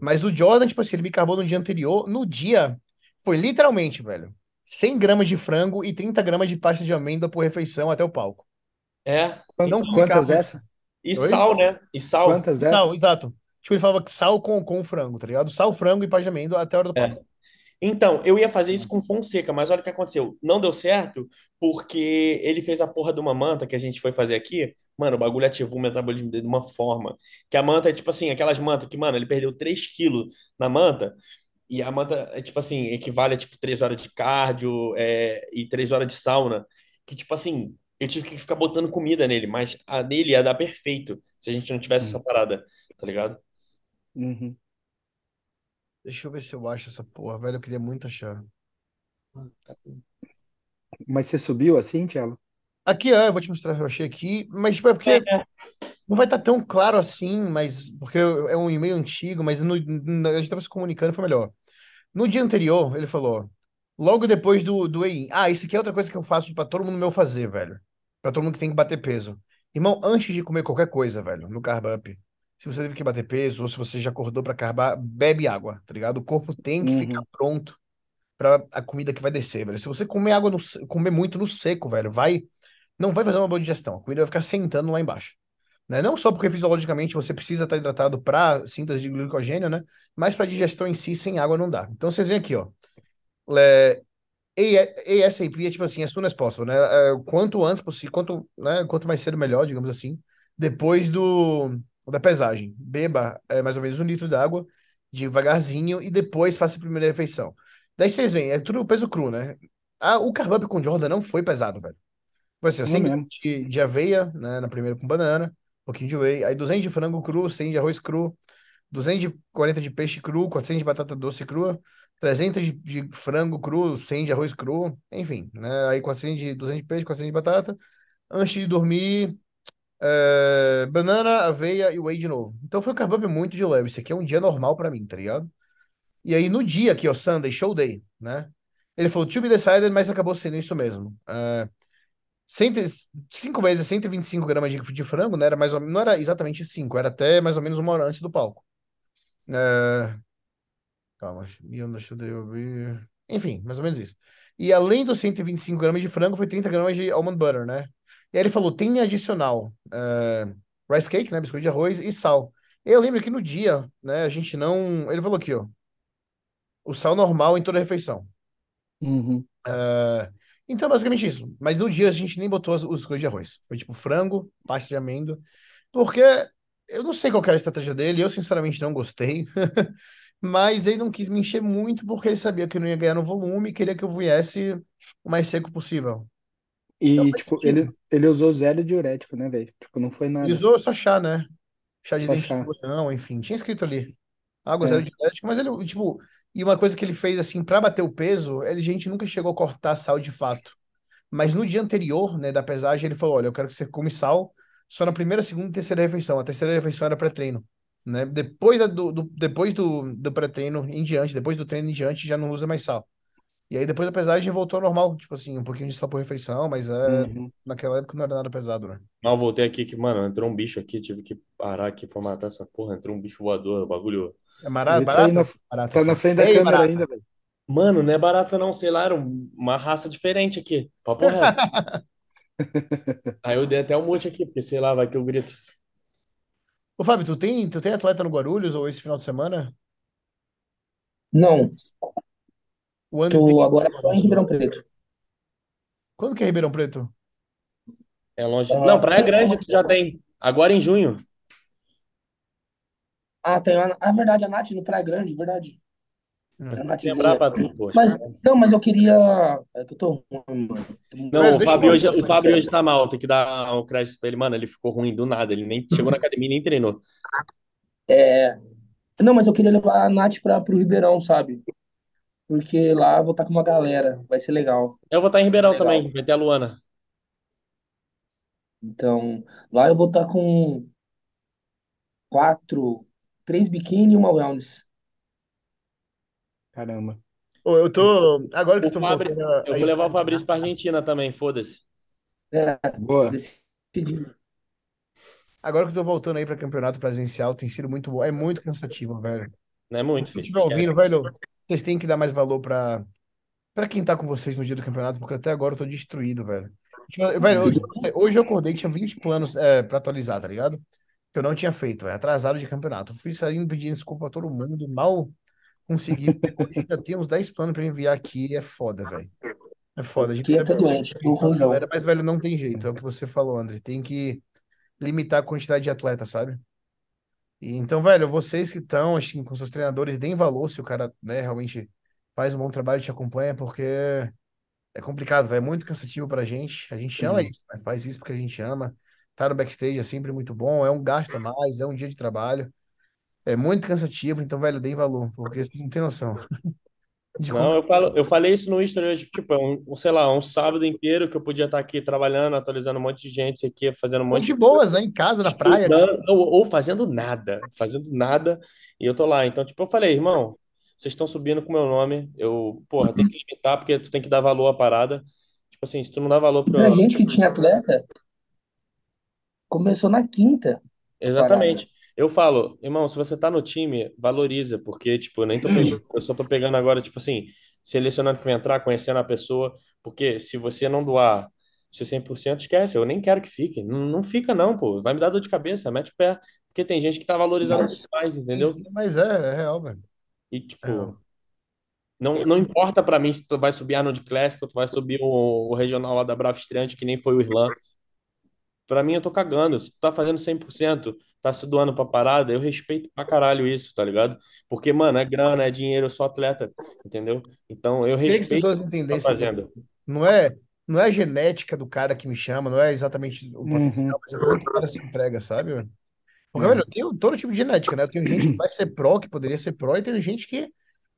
Mas o Jordan, tipo assim, ele me carbou no dia anterior. No dia, foi literalmente, velho, 100 gramas de frango e 30 gramas de pasta de amêndoa por refeição até o palco. É. Não come Quantas dessa? E Oi? sal, né? E sal. Quantas dessa? Sal, exato. Tipo, ele falava que sal com, com frango, tá ligado? Sal, frango e amêndoa até a hora do É. Então, eu ia fazer isso com Fonseca, mas olha o que aconteceu. Não deu certo porque ele fez a porra de uma manta que a gente foi fazer aqui. Mano, o bagulho ativou o metabolismo dele de uma forma. Que a manta é tipo assim, aquelas mantas que, mano, ele perdeu 3 quilos na manta. E a manta é tipo assim, equivale a tipo 3 horas de cardio é, e 3 horas de sauna. Que tipo assim, eu tive que ficar botando comida nele, mas a dele ia dar perfeito se a gente não tivesse essa parada, tá ligado? Uhum. Deixa eu ver se eu acho essa porra, velho. Eu queria muito achar. Mas você subiu assim, Tiago? Aqui, é, eu vou te mostrar, eu achei aqui. Mas, tipo, é porque não vai estar tão claro assim, mas porque é um e-mail antigo, mas no, no- a gente tava se comunicando, foi melhor. No dia anterior, ele falou, logo depois do, do weigh-in. Ah, isso aqui é outra coisa que eu faço pra todo mundo meu fazer, velho. Pra todo mundo que tem que bater peso. Irmão, antes de comer qualquer coisa, velho, no carb up, se você teve que bater peso ou se você já acordou pra carbar, bebe água, tá ligado? O corpo tem que ficar Uhum. pronto pra a comida que vai descer, velho. Se você comer água no, comer muito no seco, velho, vai não vai fazer uma boa digestão. A comida vai ficar sentando lá embaixo. Né? Não só porque fisiologicamente você precisa estar hidratado para síntese de glicogênio, né? Mas para digestão em si, sem água não dá. Então vocês veem aqui, ó. É, ASAP é tipo assim, as soon as possible, né? É, quanto antes possível, quanto, né? Quanto mais cedo melhor, digamos assim. Depois do da pesagem, beba é, mais ou menos um litro d'água devagarzinho e depois faça a primeira refeição. Daí vocês veem, é tudo peso cru, né? Ah, o carb com Jordan não foi pesado, velho. Foi assim, ó, Não 100 mesmo. gramas de, de aveia, né, na primeira com banana, um pouquinho de whey, aí 200 de frango cru, 100 de arroz cru, 240 de peixe cru, 400 de batata doce crua, 300 de, de frango cru, 100 de arroz cru, enfim, né, aí 400 de, 200 de peixe, 400 de batata, antes de dormir, é, banana, aveia e whey de novo. Então foi um carb muito de leve, isso aqui é um dia normal pra mim, tá ligado? E aí no dia aqui, ó, Sunday, show day, né, ele falou, to be decided, mas acabou sendo isso mesmo. É, 5 vezes 125 gramas de, de frango, né? Era mais ou, não era exatamente 5, era até mais ou menos uma hora antes do palco. É, calma, eu não deixa eu ver. Enfim, mais ou menos isso. E além dos 125 gramas de frango, foi 30 gramas de almond butter, né? E aí ele falou: tem adicional é, rice cake, né? Biscoito de arroz e sal. Eu lembro que no dia, né, a gente não. Ele falou aqui, ó. O sal normal em toda a refeição. Uhum. É, então, basicamente isso. Mas no dia a gente nem botou os coisas de arroz. Foi tipo frango, pasta de amêndoa. Porque eu não sei qual era a estratégia dele, eu sinceramente não gostei. *laughs* Mas ele não quis me encher muito porque ele sabia que eu não ia ganhar no volume e queria que eu viesse o mais seco possível. Então E, faz tipo, ele, ele usou zero diurético, né, velho? Tipo, não foi Ele nada. usou só chá, né? Chá de Só dente de chá. leão, enfim. Tinha escrito ali. Água zero É. diurético, mas ele, tipo... E uma coisa que ele fez, assim, pra bater o peso, ele, gente, nunca chegou a cortar sal de fato. Mas no dia anterior, né, da pesagem, ele falou: Olha, eu quero que você come sal, só na primeira, segunda e terceira refeição. A terceira refeição era pré-treino, né? Depois do, do- depois do, do pré-treino em diante, depois do treino em diante, já não usa mais sal. E aí depois da pesagem voltou ao normal, tipo assim, um pouquinho de sal por refeição, mas é, Uhum. naquela época não era nada pesado, né? Mal voltei aqui que, mano, entrou um bicho aqui, tive que parar aqui pra matar essa porra. Entrou um bicho voador, o bagulho. É barata, Ele tá na, barata, tá na frente da Ei, câmera barata. ainda, velho. Mano, não é barata não, sei lá, era um- uma raça diferente aqui. Papo reto. *laughs* Aí eu dei até um mute aqui, porque sei lá, vai que eu grito. Ô, Fábio, tu tem, tu tem atleta no Guarulhos ou esse final de semana? Não, O André tem. tô agora só em Ribeirão Preto. Quando que é Ribeirão Preto? É longe. Ah, Não, Praia Grande tu já tem. Agora em junho. Ah, tem a, a verdade, a Nath no Praia Grande, verdade. Lembrar Nathzinha. pra tu, poxa. Mas, não, mas eu queria. É que eu tô ruim, mano. Não, o Fábio, hoje, o Fábio hoje tá mal, tem que dar um crédito pra ele. Mano, ele ficou ruim do nada. Ele nem chegou na academia e nem treinou. É, não, mas eu queria levar a Nath pra, pro Ribeirão, sabe? Porque lá eu vou estar com uma galera, vai ser legal. Eu vou estar em Ribeirão Legal. também, vai ter a Luana. Então, lá eu vou estar com quatro, três biquíni e uma wellness. Caramba. Ô, eu tô. Agora que eu O tô Fabri... a- Eu vou levar o Fabrício pra Argentina também, foda-se. É, Boa. decidi. Agora que eu tô voltando aí pra campeonato presencial, tem sido muito bom. É muito cansativo, velho. Não é muito, Se filho. estiver ouvindo, velho, vocês têm que dar mais valor pra, pra quem tá com vocês no dia do campeonato, porque até agora eu tô destruído, velho. Tipo, velho, hoje, hoje eu acordei que tinha 20 planos é, pra atualizar, tá ligado? Que eu não tinha feito, velho. Atrasado de campeonato. Eu fui saindo pedindo desculpa a todo mundo, mal consegui. Hoje ainda tem uns 10 planos pra enviar aqui. É foda, velho. É foda. A gente até precisa doente, galera, mas, velho, não tem jeito. É o que você falou, André. Tem que limitar a quantidade de atletas, sabe? E, então, velho, vocês que estão, com seus treinadores, deem valor se o cara, né, realmente faz um bom trabalho e te acompanha, porque é complicado, velho. É muito cansativo pra gente. A gente ama Uhum. isso, né? Faz isso porque a gente ama. Tá no backstage é sempre muito bom. É um gasto a mais, é um dia de trabalho. É muito cansativo, então, velho, deem valor, porque vocês não têm noção de como Não, eu falo, eu falei isso no hoje, tipo, é um, um, sei lá, um sábado inteiro que eu podia estar aqui trabalhando, atualizando um monte de gente, isso aqui, fazendo um monte de boas, né? Em casa, na praia. estudando, ou, ou fazendo nada, fazendo nada, e eu tô lá. Então, tipo, eu falei, irmão, vocês estão subindo com o meu nome, eu, porra, tem que limitar, porque tu tem que dar valor à parada. Tipo assim, se tu não dá valor Pra pra... gente que tinha atleta, começou na quinta. Exatamente. Eu falo, irmão, se você tá no time, valoriza, porque, tipo, eu nem tô pegando, *clears throat* eu só tô pegando agora, tipo assim, selecionando quem entrar, conhecendo a pessoa, porque se você não doar seu 100%, esquece, eu nem quero que fique. Não, não fica não, pô, vai me dar dor de cabeça, mete o pé, porque tem gente que tá valorizando muito mais, entendeu? Mas é, é real, velho. E, É tipo, real. não, não importa pra mim se tu vai subir a Arnold Classic ou tu vai subir o, o regional lá da Brava Estreante, que nem foi o Irlan. Pra mim, eu tô cagando. Se tu tá fazendo 100%, tá se doando pra parada, eu respeito pra caralho isso, tá ligado? Porque, mano, é grana, é dinheiro, eu sou atleta, entendeu? Então, eu queria que as respeito o pessoas que tu tá entendessem, fazendo. não é, não é a genética do cara que me chama, não é exatamente o potencial, Uhum. mas é quanto o cara se entrega, sabe? velho? Porque, velho, eu tenho todo tipo de genética, né? Eu tenho gente que vai ser pró, que poderia ser pró, e tem gente que,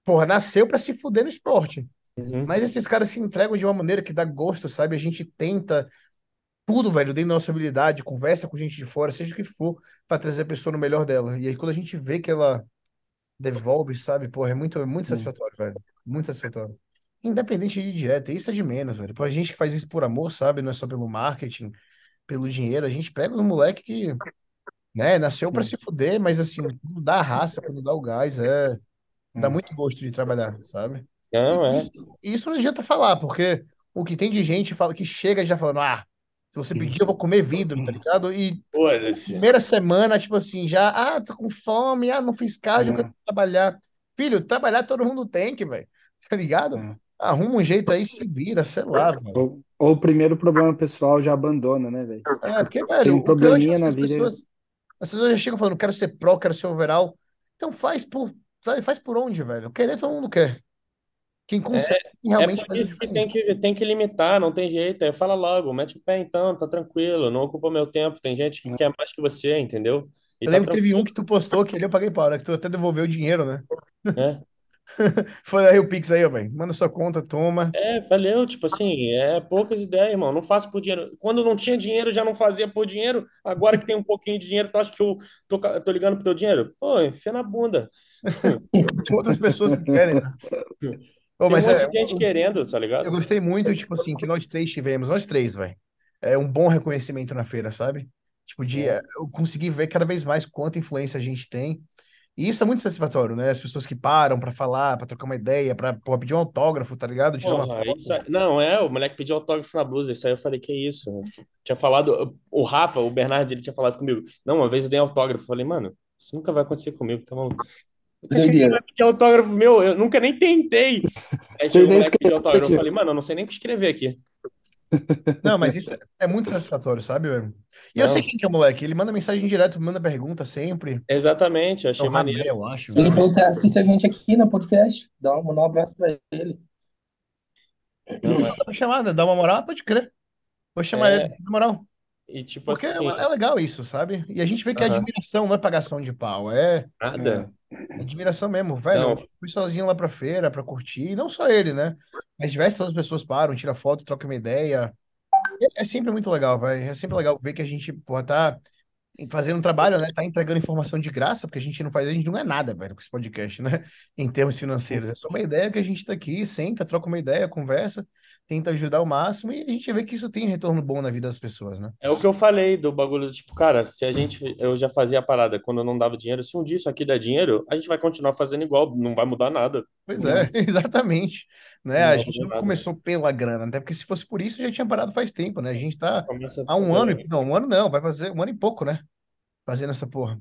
porra, nasceu pra se fuder no esporte. Uhum. Mas esses caras se entregam de uma maneira que dá gosto, sabe? A gente tenta tudo, velho, dentro da nossa habilidade, conversa com gente de fora, seja o que for, pra trazer a pessoa no melhor dela. E aí, quando a gente vê que ela devolve, sabe? Porra, é muito, é muito Hum. satisfatório, velho. Muito satisfatório. Independente de dieta, isso é de menos, velho. Pra gente que faz isso por amor, sabe? Não é só pelo marketing, pelo dinheiro. A gente pega um moleque que, né, nasceu pra Sim. se fuder, mas assim, quando dá a raça, quando dá o gás, é. Dá É. muito gosto de trabalhar, sabe? Não, E é. isso, isso não adianta falar, porque o que tem de gente fala que chega já falando, ah, se você pedir, eu vou comer vidro, tá ligado? E primeira semana, tipo assim, já, ah, tô com fome, ah, não fiz cardio, eu É. quero trabalhar. Filho, trabalhar todo mundo tem que, velho. *laughs* Tá ligado? É. Arruma um jeito aí, se vira, sei lá, velho. Ou, ou o primeiro problema pessoal já abandona, né, velho? É, porque, Tem velho, um eu acho probleminha é na as vida. pessoas, as pessoas já chegam falando, quero ser pró, quero ser overall. Então faz por, faz faz por onde, velho? Querer todo mundo quer. Quem consegue É realmente por isso que tem que, tem que limitar, não tem jeito. Aí fala logo, mete o pé então, tá tranquilo, não ocupa meu tempo. Tem gente que É. quer mais que você, entendeu? E Eu tá lembro que teve um que tu postou que ali eu paguei pau, né? Que tu até devolveu o dinheiro, né? né? *laughs* Foi aí o Pix aí, ó, velho. Manda sua conta, toma. É, valeu, tipo assim, é poucas ideias, irmão. Não faço por dinheiro. Quando não tinha dinheiro, já não fazia por dinheiro. Agora que tem um pouquinho de dinheiro, tu acha que eu tô, tô ligando pro teu dinheiro? Pô, enfia na bunda. *laughs* Outras pessoas que querem. *laughs* Tem um mas é, gente querendo, tá eu ligado? gostei muito, tipo assim, que nós três tivemos, nós três, velho. É um bom reconhecimento na feira, sabe? Tipo, de É. eh, eu consegui ver cada vez mais quanta influência a gente tem. E isso é muito satisfatório, né? As pessoas que param pra falar, pra trocar uma ideia, pra porra, pedir um autógrafo, tá ligado? Tirar uma Porra, isso aí- Não, é, o moleque pediu autógrafo na blusa. Isso aí eu falei, que isso? Tinha falado, o Rafa, o Bernardo, ele tinha falado comigo. Não, uma vez eu dei autógrafo. Eu falei, mano, isso nunca vai acontecer comigo, tá maluco? Você acha que ele vai pedir autógrafo meu? Eu nunca nem tentei. *laughs* Aí chegou o moleque pediu autógrafo. Eu falei, mano, eu não sei nem o que escrever aqui. *laughs* Não, mas isso é é muito satisfatório, sabe, velho? E eu sei Não, quem que é o moleque. Ele manda mensagem direto, manda pergunta sempre. exatamente, eu É achei Ramé, maneiro. eu acho, Ele falou que assiste a gente aqui no podcast. Dá um, um abraço pra ele. Não, é, Dá pra chamar, né? Dá uma moral, pode crer. Vou chamar ele, é, na moral. e tipo Porque é, assim, é legal isso, sabe? E a gente vê que é aham, admiração, não é pagação de pau. É nada. Admiração mesmo, velho. Não, Eu fui sozinho lá pra feira pra curtir. E não só ele, né? Mas diversas outras pessoas param, tiram foto, trocam uma ideia. É, é sempre muito legal, velho. É sempre legal ver que a gente, porra, tá fazendo um trabalho, né? Tá entregando informação de graça, porque a gente não faz, a gente não é nada, velho, com esse podcast, né? *laughs* Em termos financeiros. É só uma ideia que a gente tá aqui, senta, troca uma ideia, conversa, tenta ajudar ao máximo e a gente vê que isso tem retorno bom na vida das pessoas, né? É o que eu falei do bagulho, do tipo, cara, se a gente, eu já fazia a parada quando eu não dava dinheiro, se um dia isso aqui der dinheiro, a gente vai continuar fazendo igual, não vai mudar nada, Pois é, *laughs* exatamente. Né? não A gente não nada. começou pela grana, até porque se fosse por isso já tinha parado faz tempo, né? A gente tá Começa, há um ano é, e não, um ano não, vai fazer um ano e pouco, né? Fazendo essa porra.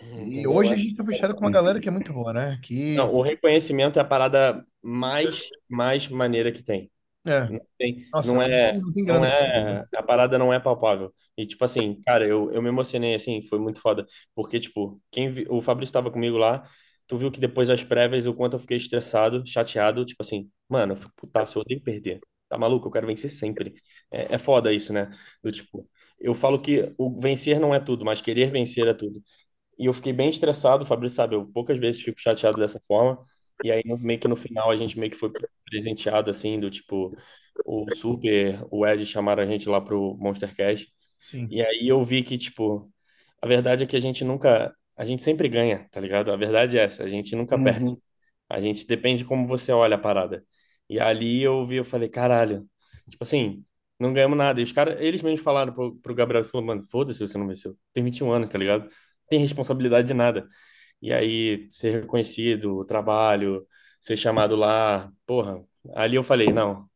E entendeu? hoje a gente tá fechado com uma galera que é muito boa, né? Que Não, o reconhecimento é a parada mais, mais maneira que tem. é, Não tem, nossa, não é, não tem não né? é, a parada não é palpável. E tipo assim, cara, eu, eu me emocionei assim, foi muito foda, porque tipo, quem vi- o Fabrício estava comigo lá, tu viu que depois das prévias o quanto eu fiquei estressado, chateado, tipo assim, mano, eu fico putaço, eu odeio perder. Tá maluco? Eu quero vencer sempre. É, é foda isso, né? Do tipo, eu falo que o vencer não é tudo, mas querer vencer é tudo. E eu fiquei bem estressado, o Fabrício sabe, eu poucas vezes fico chateado dessa forma. E aí, meio que no final, a gente meio que foi presenteado, assim, do tipo, o Super, o Ed chamaram a gente lá pro Monster Cash. Sim. E aí eu vi que, tipo, a verdade é que a gente nunca, a gente sempre ganha, tá ligado? A verdade é essa, a gente nunca perde. Uhum. A gente depende de como você olha a parada. E ali eu vi, eu falei, caralho, tipo assim, não ganhamos nada. E os caras, eles mesmos falaram pro, pro Gabriel, falou, mano, foda-se se você não venceu. Tem 21 anos, tá ligado? Tem responsabilidade de nada. E aí, ser reconhecido, o trabalho, ser chamado lá, porra, ali eu falei, não,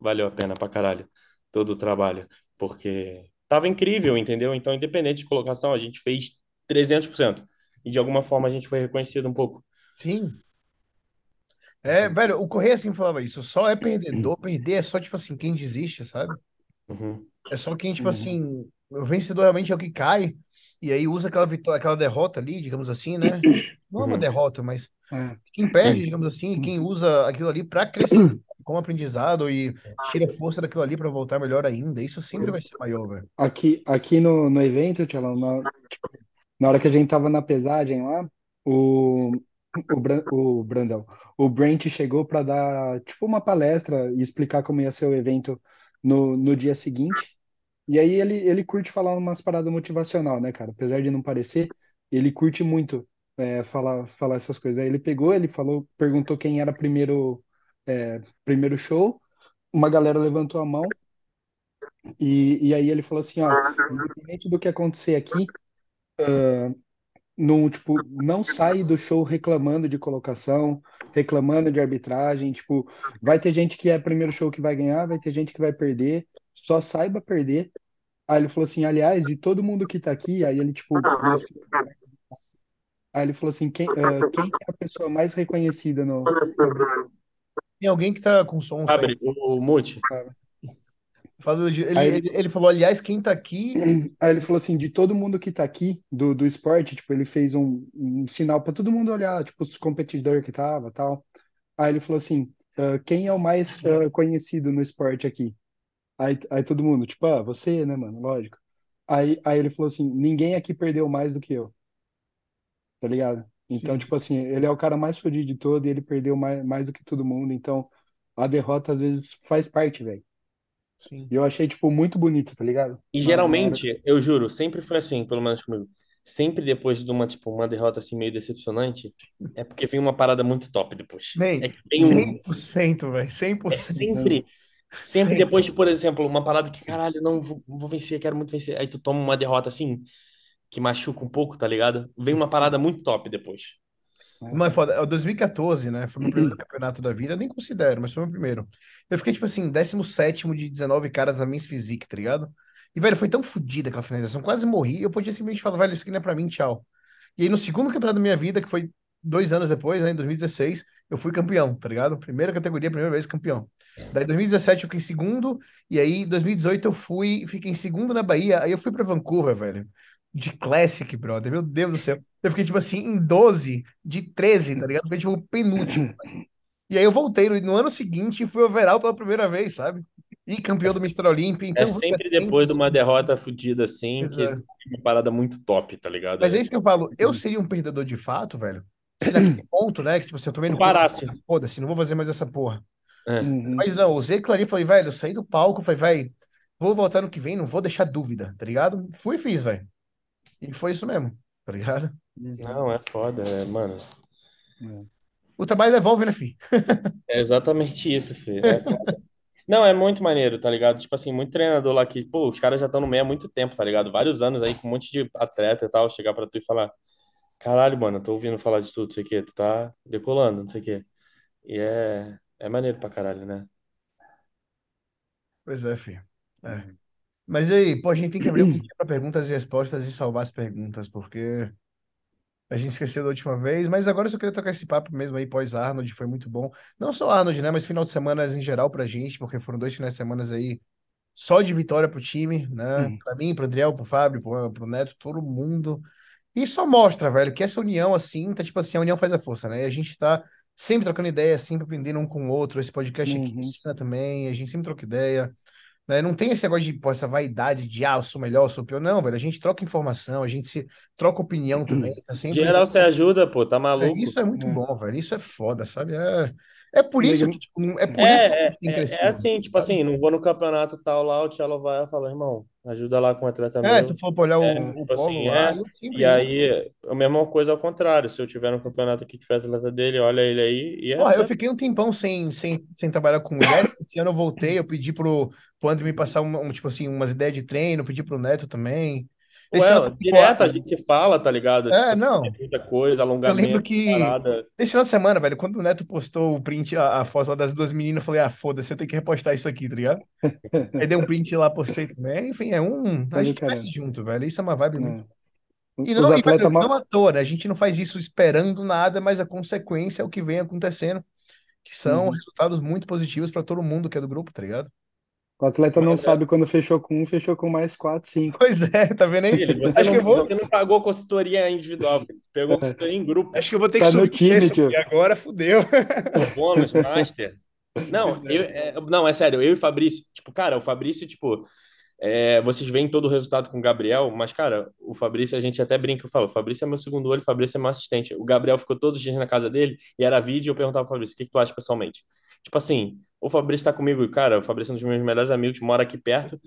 valeu a pena pra caralho todo o trabalho, porque tava incrível, entendeu? Então, independente de colocação, a gente fez 300%. E de alguma forma a gente foi reconhecido um pouco. Sim. É, velho, o Correia sempre falava isso, só é perdedor, perder é só, tipo assim, quem desiste, sabe? Uhum. É só quem, tipo Uhum. assim, o vencedor realmente é o que cai, e aí usa aquela vitória, aquela derrota ali, digamos assim, né? Não é uma Uhum. derrota, mas É. quem perde, digamos assim, quem usa aquilo ali pra crescer *clears throat* como aprendizado e tira força daquilo ali pra voltar melhor ainda, isso sempre vai ser maior, velho. Aqui, aqui no, no evento, Tchalão, na, na hora que a gente tava na pesagem lá, o, o, o Brandão, o Brent chegou para dar tipo uma palestra e explicar como ia ser o evento no, no dia seguinte. E aí ele, ele curte falar umas paradas motivacional, né, cara? Apesar de não parecer, ele curte muito é, falar, falar essas coisas. Aí ele pegou, ele falou, perguntou quem era primeiro, é, primeiro show, uma galera levantou a mão e, e aí ele falou assim, ó, independente do que acontecer aqui, não, tipo, não sai do show reclamando de colocação, reclamando de arbitragem, tipo, vai ter gente que é primeiro show que vai ganhar, vai ter gente que vai perder, só saiba perder. Aí ele falou assim, aliás, de todo mundo que tá aqui, aí ele, tipo, aí ele falou assim, quem, ah, quem é a pessoa mais reconhecida no... Tem alguém que tá com som Abre saindo. o, o mute. De- ele, Aí- ele, ele falou, aliás, quem tá aqui, *clears throat* Aí ele falou assim, de todo mundo que tá aqui, do, do esporte, tipo, ele fez um, um sinal para todo mundo olhar, tipo, os competidores que tava, tal. Aí ele falou assim, ah, quem é o mais ah, conhecido no esporte aqui? Aí, aí todo mundo, tipo, ah, você, né, mano, lógico. Aí, aí ele falou assim, ninguém aqui perdeu mais do que eu, tá ligado? Então, Sim, tipo assim, ele é o cara mais fodido de todo e ele perdeu mais, mais do que todo mundo. Então, a derrota às vezes faz parte, velho. Sim. E eu achei, tipo, muito bonito, tá ligado? E hora. geralmente, eu juro, sempre foi assim, pelo menos comigo. Sempre depois de uma, tipo, uma derrota assim meio decepcionante, é porque vem uma parada muito top depois. Bem, É que tem um. 100%, velho. É 100%. sempre. Sempre depois de, por exemplo, uma parada que, caralho, não vou, vou vencer, quero muito vencer. Aí tu toma uma derrota assim, que machuca um pouco, tá ligado? Vem uma parada muito top depois. Mano, é foda. É o 2014, né? Foi meu primeiro campeonato da vida. Eu nem considero, mas foi meu primeiro. Eu fiquei, tipo assim, 17 de 19 caras na Men's Physique, tá ligado? E, velho, foi tão fodida aquela finalização. Quase morri. Eu podia simplesmente falar, velho, isso aqui não é pra mim, tchau. E aí, no segundo campeonato da minha vida, que foi dois anos depois, né, em 2016, eu fui campeão, tá ligado? Primeira categoria, primeira vez campeão. Daí, em 2017, eu fiquei em segundo. E aí, em 2018, eu fui, fiquei em segundo na Bahia. Aí, eu fui pra Vancouver, velho. De Classic, brother. Meu Deus do céu. Eu fiquei, tipo assim, em 12 de 13, tá ligado? Fiquei, tipo, penúltimo. E aí eu voltei no, no ano seguinte e fui overall pela primeira vez, sabe? E campeão do Mr. Olympia. Então, É sempre depois de uma derrota fodida assim, que Exato. é uma parada muito top, tá ligado? Mas é isso que eu falo. Eu seria um perdedor de fato, velho. Se naquele *clears throat* ponto, né? Que tipo, assim, eu tomei no Parasse. Foda-se, não vou fazer mais essa porra. É. Uhum. Mas não, usei clarinho e falei, velho, eu saí do palco, falei, velho, vou voltar no que vem, não vou deixar dúvida, tá ligado? Fui e fiz, velho. E foi isso mesmo, tá ligado? Não, é foda, é, mano. O trabalho devolve, né, filho? *laughs* É exatamente isso, filho. É. Não, é muito maneiro, tá ligado? Tipo assim, muito treinador lá que, pô, os caras já estão no meio há muito tempo, tá ligado? Vários anos aí com um monte de atleta e tal, chegar pra tu e falar, caralho, mano, eu tô ouvindo falar de tudo, não sei o quê, tu tá decolando, não sei o quê. E é, é maneiro pra caralho, né? Pois é, filho. É. Mas aí, pô, a gente tem que abrir um *clears throat* pouquinho para perguntas e respostas e salvar as perguntas, porque a gente esqueceu da última vez, mas agora eu só queria tocar esse papo mesmo aí pós-Arnold, foi muito bom. Não só Arnold, né, mas final de semana em geral pra gente, porque foram dois finais de semana aí só de vitória pro time, né? Sim. Pra mim, pro Adriel, pro Fábio, pro, pro Neto, todo mundo. E só mostra, velho, que essa união assim, tá tipo assim, a união faz a força, né? E a gente tá sempre trocando ideia, sempre aprendendo um com o outro. Esse podcast aqui Uhum. ensina também, a gente sempre troca ideia. Né? Não tem esse negócio de, pô, essa vaidade de, ah, eu sou melhor, eu sou pior. Não, velho, a gente troca informação, a gente se troca opinião também. Tá Em sempre... geral, você ajuda, pô, tá É, maluco? isso é muito É. bom, velho. Isso é foda, sabe? É, é por isso que, tipo, é por isso que É, tem é, crescido. é assim, tipo assim, não vou no campeonato tal lá, o Tchelo vai e fala, irmão, ajuda lá com o atleta É, meu. tu falou pra olhar o, É, o tipo polo assim, lá, é. e é E isso. aí, a mesma coisa ao contrário. Se eu tiver no campeonato aqui, tiver atleta dele, olha ele aí. E é Porra, eu fiquei um tempão sem, sem, sem trabalhar com mulher. *laughs* Esse ano eu voltei, eu pedi pro, pro André me passar uma, um, tipo assim, umas ideias de treino, pedi pro Neto também. Esse Ué, direto a gente se fala, tá ligado? É, Tipo assim, não. muita coisa, eu lembro alongamento, que parada. esse final de semana, velho, quando o Neto postou o print, a, a foto lá das duas meninas, eu falei, ah, foda-se, eu tenho que repostar isso aqui, tá ligado? *laughs* Aí dei um print lá, postei também. Enfim, é um. A gente cresce junto, velho. Isso é uma vibe muito. é. E Os não, e, velho, atletas não mal. à toa, né? A gente não faz isso esperando nada, mas a consequência é o que vem acontecendo, que são Uhum. resultados muito positivos pra todo mundo que é do grupo, tá ligado? O atleta não Mas é, sabe quando fechou com um, fechou com mais quatro, cinco. Pois é, tá vendo aí? filho, você Acho que eu não, vou, você não pagou consultoria individual, filho. Você pegou É. consultoria em grupo. acho que eu vou ter que Tá no subir time, tio. porque agora fudeu. *laughs* Bônus, master. Não, é. eu, é, não, é sério, eu e o Fabrício, tipo, cara, o Fabrício, tipo, é, vocês veem todo o resultado com o Gabriel, mas, cara, o Fabrício, a gente até brinca, eu falo, o Fabrício é meu segundo olho, o Fabrício é meu assistente. O Gabriel ficou todos os dias na casa dele e era vídeo e eu perguntava ao Fabrício, o que que tu acha pessoalmente? Tipo assim, o Fabrício tá comigo, e, cara, o Fabrício é um dos meus melhores amigos, mora aqui perto.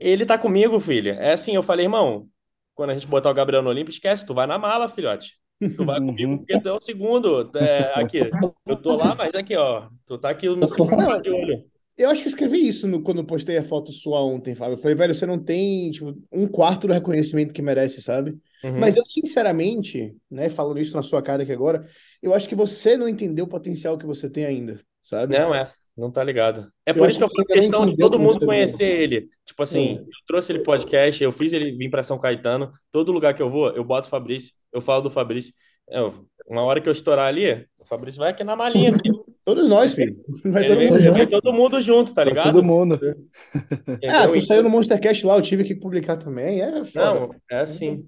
Ele tá comigo, filho. É assim, eu falei, irmão, quando a gente botar o Gabriel no Olímpico, esquece, tu vai na mala, filhote. Tu vai comigo Uhum. porque tu é o segundo. É, aqui, eu tô lá, mas aqui, ó. Tu tá aqui no segundo Não, de olho. eu acho que escrevi isso no- quando eu postei a foto sua ontem, Fábio. Eu falei, velho, você não tem, tipo, um quarto do reconhecimento que merece, sabe? Uhum. Mas eu, sinceramente, né, falando isso na sua cara aqui agora, eu acho que você não entendeu o potencial que você tem ainda, sabe? Não, é. Não tá ligado. É Eu por isso que eu que faço ainda questão de todo mundo conhecer ele. Tipo assim, É. eu trouxe ele podcast, eu fiz ele vir pra São Caetano. Todo lugar que eu vou, eu boto o Fabrício, eu falo do Fabrício. É, uma hora que eu estourar ali, o Fabrício vai aqui na malinha. aqui. *laughs* Todos nós, filho. Vai todo vem, mundo vai junto. todo mundo junto, tá Pra ligado? todo mundo. Ah, Entendeu? tu saiu no Monstercast lá, eu tive que publicar também. É foda. Não, é assim.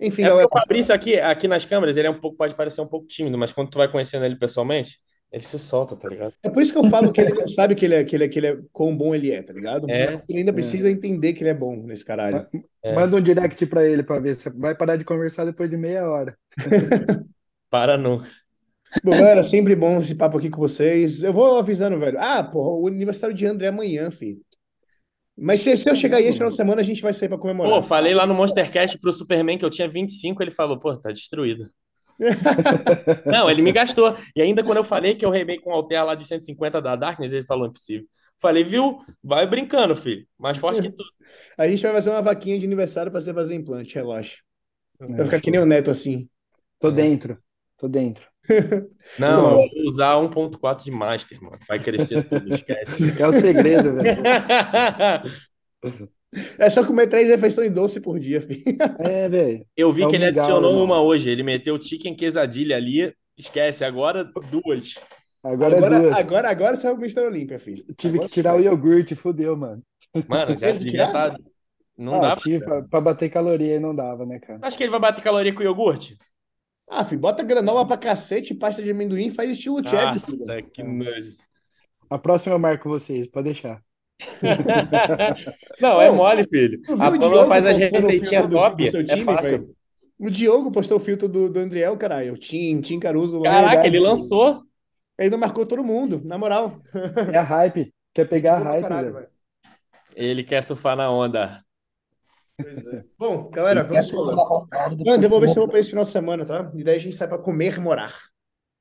Enfim, É galera. o Fabrício aqui, aqui nas câmeras, ele é um pouco, pode parecer um pouco tímido, mas quando tu vai conhecendo ele pessoalmente, Ele se solta, tá ligado? É por isso que eu falo que ele não *laughs* sabe que ele é, que ele é, que ele é quão bom ele é, tá ligado? É. Ele ainda precisa entender que ele é bom nesse caralho. É. Manda um direct pra ele pra ver se vai parar de conversar depois de meia hora. *laughs* Para nunca. Bom, galera, sempre bom esse papo aqui com vocês. Eu vou avisando, velho. Ah, porra, o aniversário de André é amanhã, filho. Mas se, se eu chegar aí esse final de semana, a gente vai sair pra comemorar. Pô, falei lá no Monstercast pro Superman que eu tinha 25, ele falou, pô, tá destruído. *laughs* Não, ele me gastou. E ainda quando eu falei que eu remei com o Alter lá de 150 da Darkness, ele falou impossível. Falei, viu? Vai brincando, filho. Mais forte que tu. A gente vai fazer uma vaquinha de aniversário pra você fazer implante, relaxa. Vai ficar que nem o Neto assim. Tô dentro, tô dentro. *laughs* Não, eu vou usar 1.4 de Master, mano. Vai crescer tudo, esquece. *laughs* É o segredo, velho. É só comer três refeições doce por dia, filho. É, velho. Eu vi É que ele adicionou irmão. uma hoje. Ele meteu chicken quesadilha ali. Esquece, agora duas. Agora, é Agora, duas. agora, agora saiu o Mr. Olímpia, filho. Tive Agora que tirar o iogurte, fudeu, mano. Mano, já *laughs* devia estar. Não ah, dá. pra, pra bater caloria e não dava, né, cara? Acho que ele vai bater caloria com iogurte. Ah, filho, bota granola pra cacete, pasta de amendoim, faz estilo filho. Nossa, que nojo. A próxima eu marco vocês, pode deixar. *laughs* Não, é Ô, mole, filho. A o Pamela Diogo faz filtro do- top. do seu É time, fácil. velho? O Diogo postou o filtro do, do Andriel, caralho. O Tim, Tim Caruso lá. Caraca, ele lançou. Ele não marcou todo mundo, na moral. É a hype. Quer pegar a hype, caralho, velho. Ele quer surfar na onda. Pois é. Bom, galera, Ele vamos falar. Mano, eu vou ver se eu vou pra esse final de semana, tá? E daí a gente sai pra comer e morar.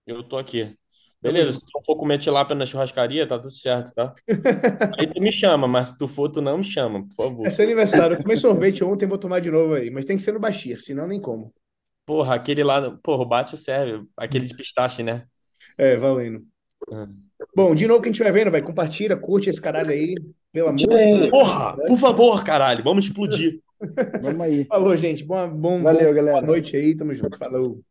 Eu tô aqui. Beleza, se tu for comer tilápia na churrascaria, tá tudo certo, tá? *laughs* Aí tu me chama, mas se tu for, tu não me chama, por favor. É seu aniversário. Eu tomei sorvete ontem, vou tomar de novo aí. Mas tem que ser no Bashir, senão nem como. Porra, aquele lá, porra, o bate serve. Aquele de pistache, né? É, valendo. Ah. Bom, de novo, quem estiver vendo, vai, compartilha, curte esse caralho aí. Pelo amor de. Deus. Porra, por favor, caralho, vamos explodir. Vamos aí. Falou, gente. Bom, bom, Valeu, bom- galera. boa noite aí. Tamo junto. Falou.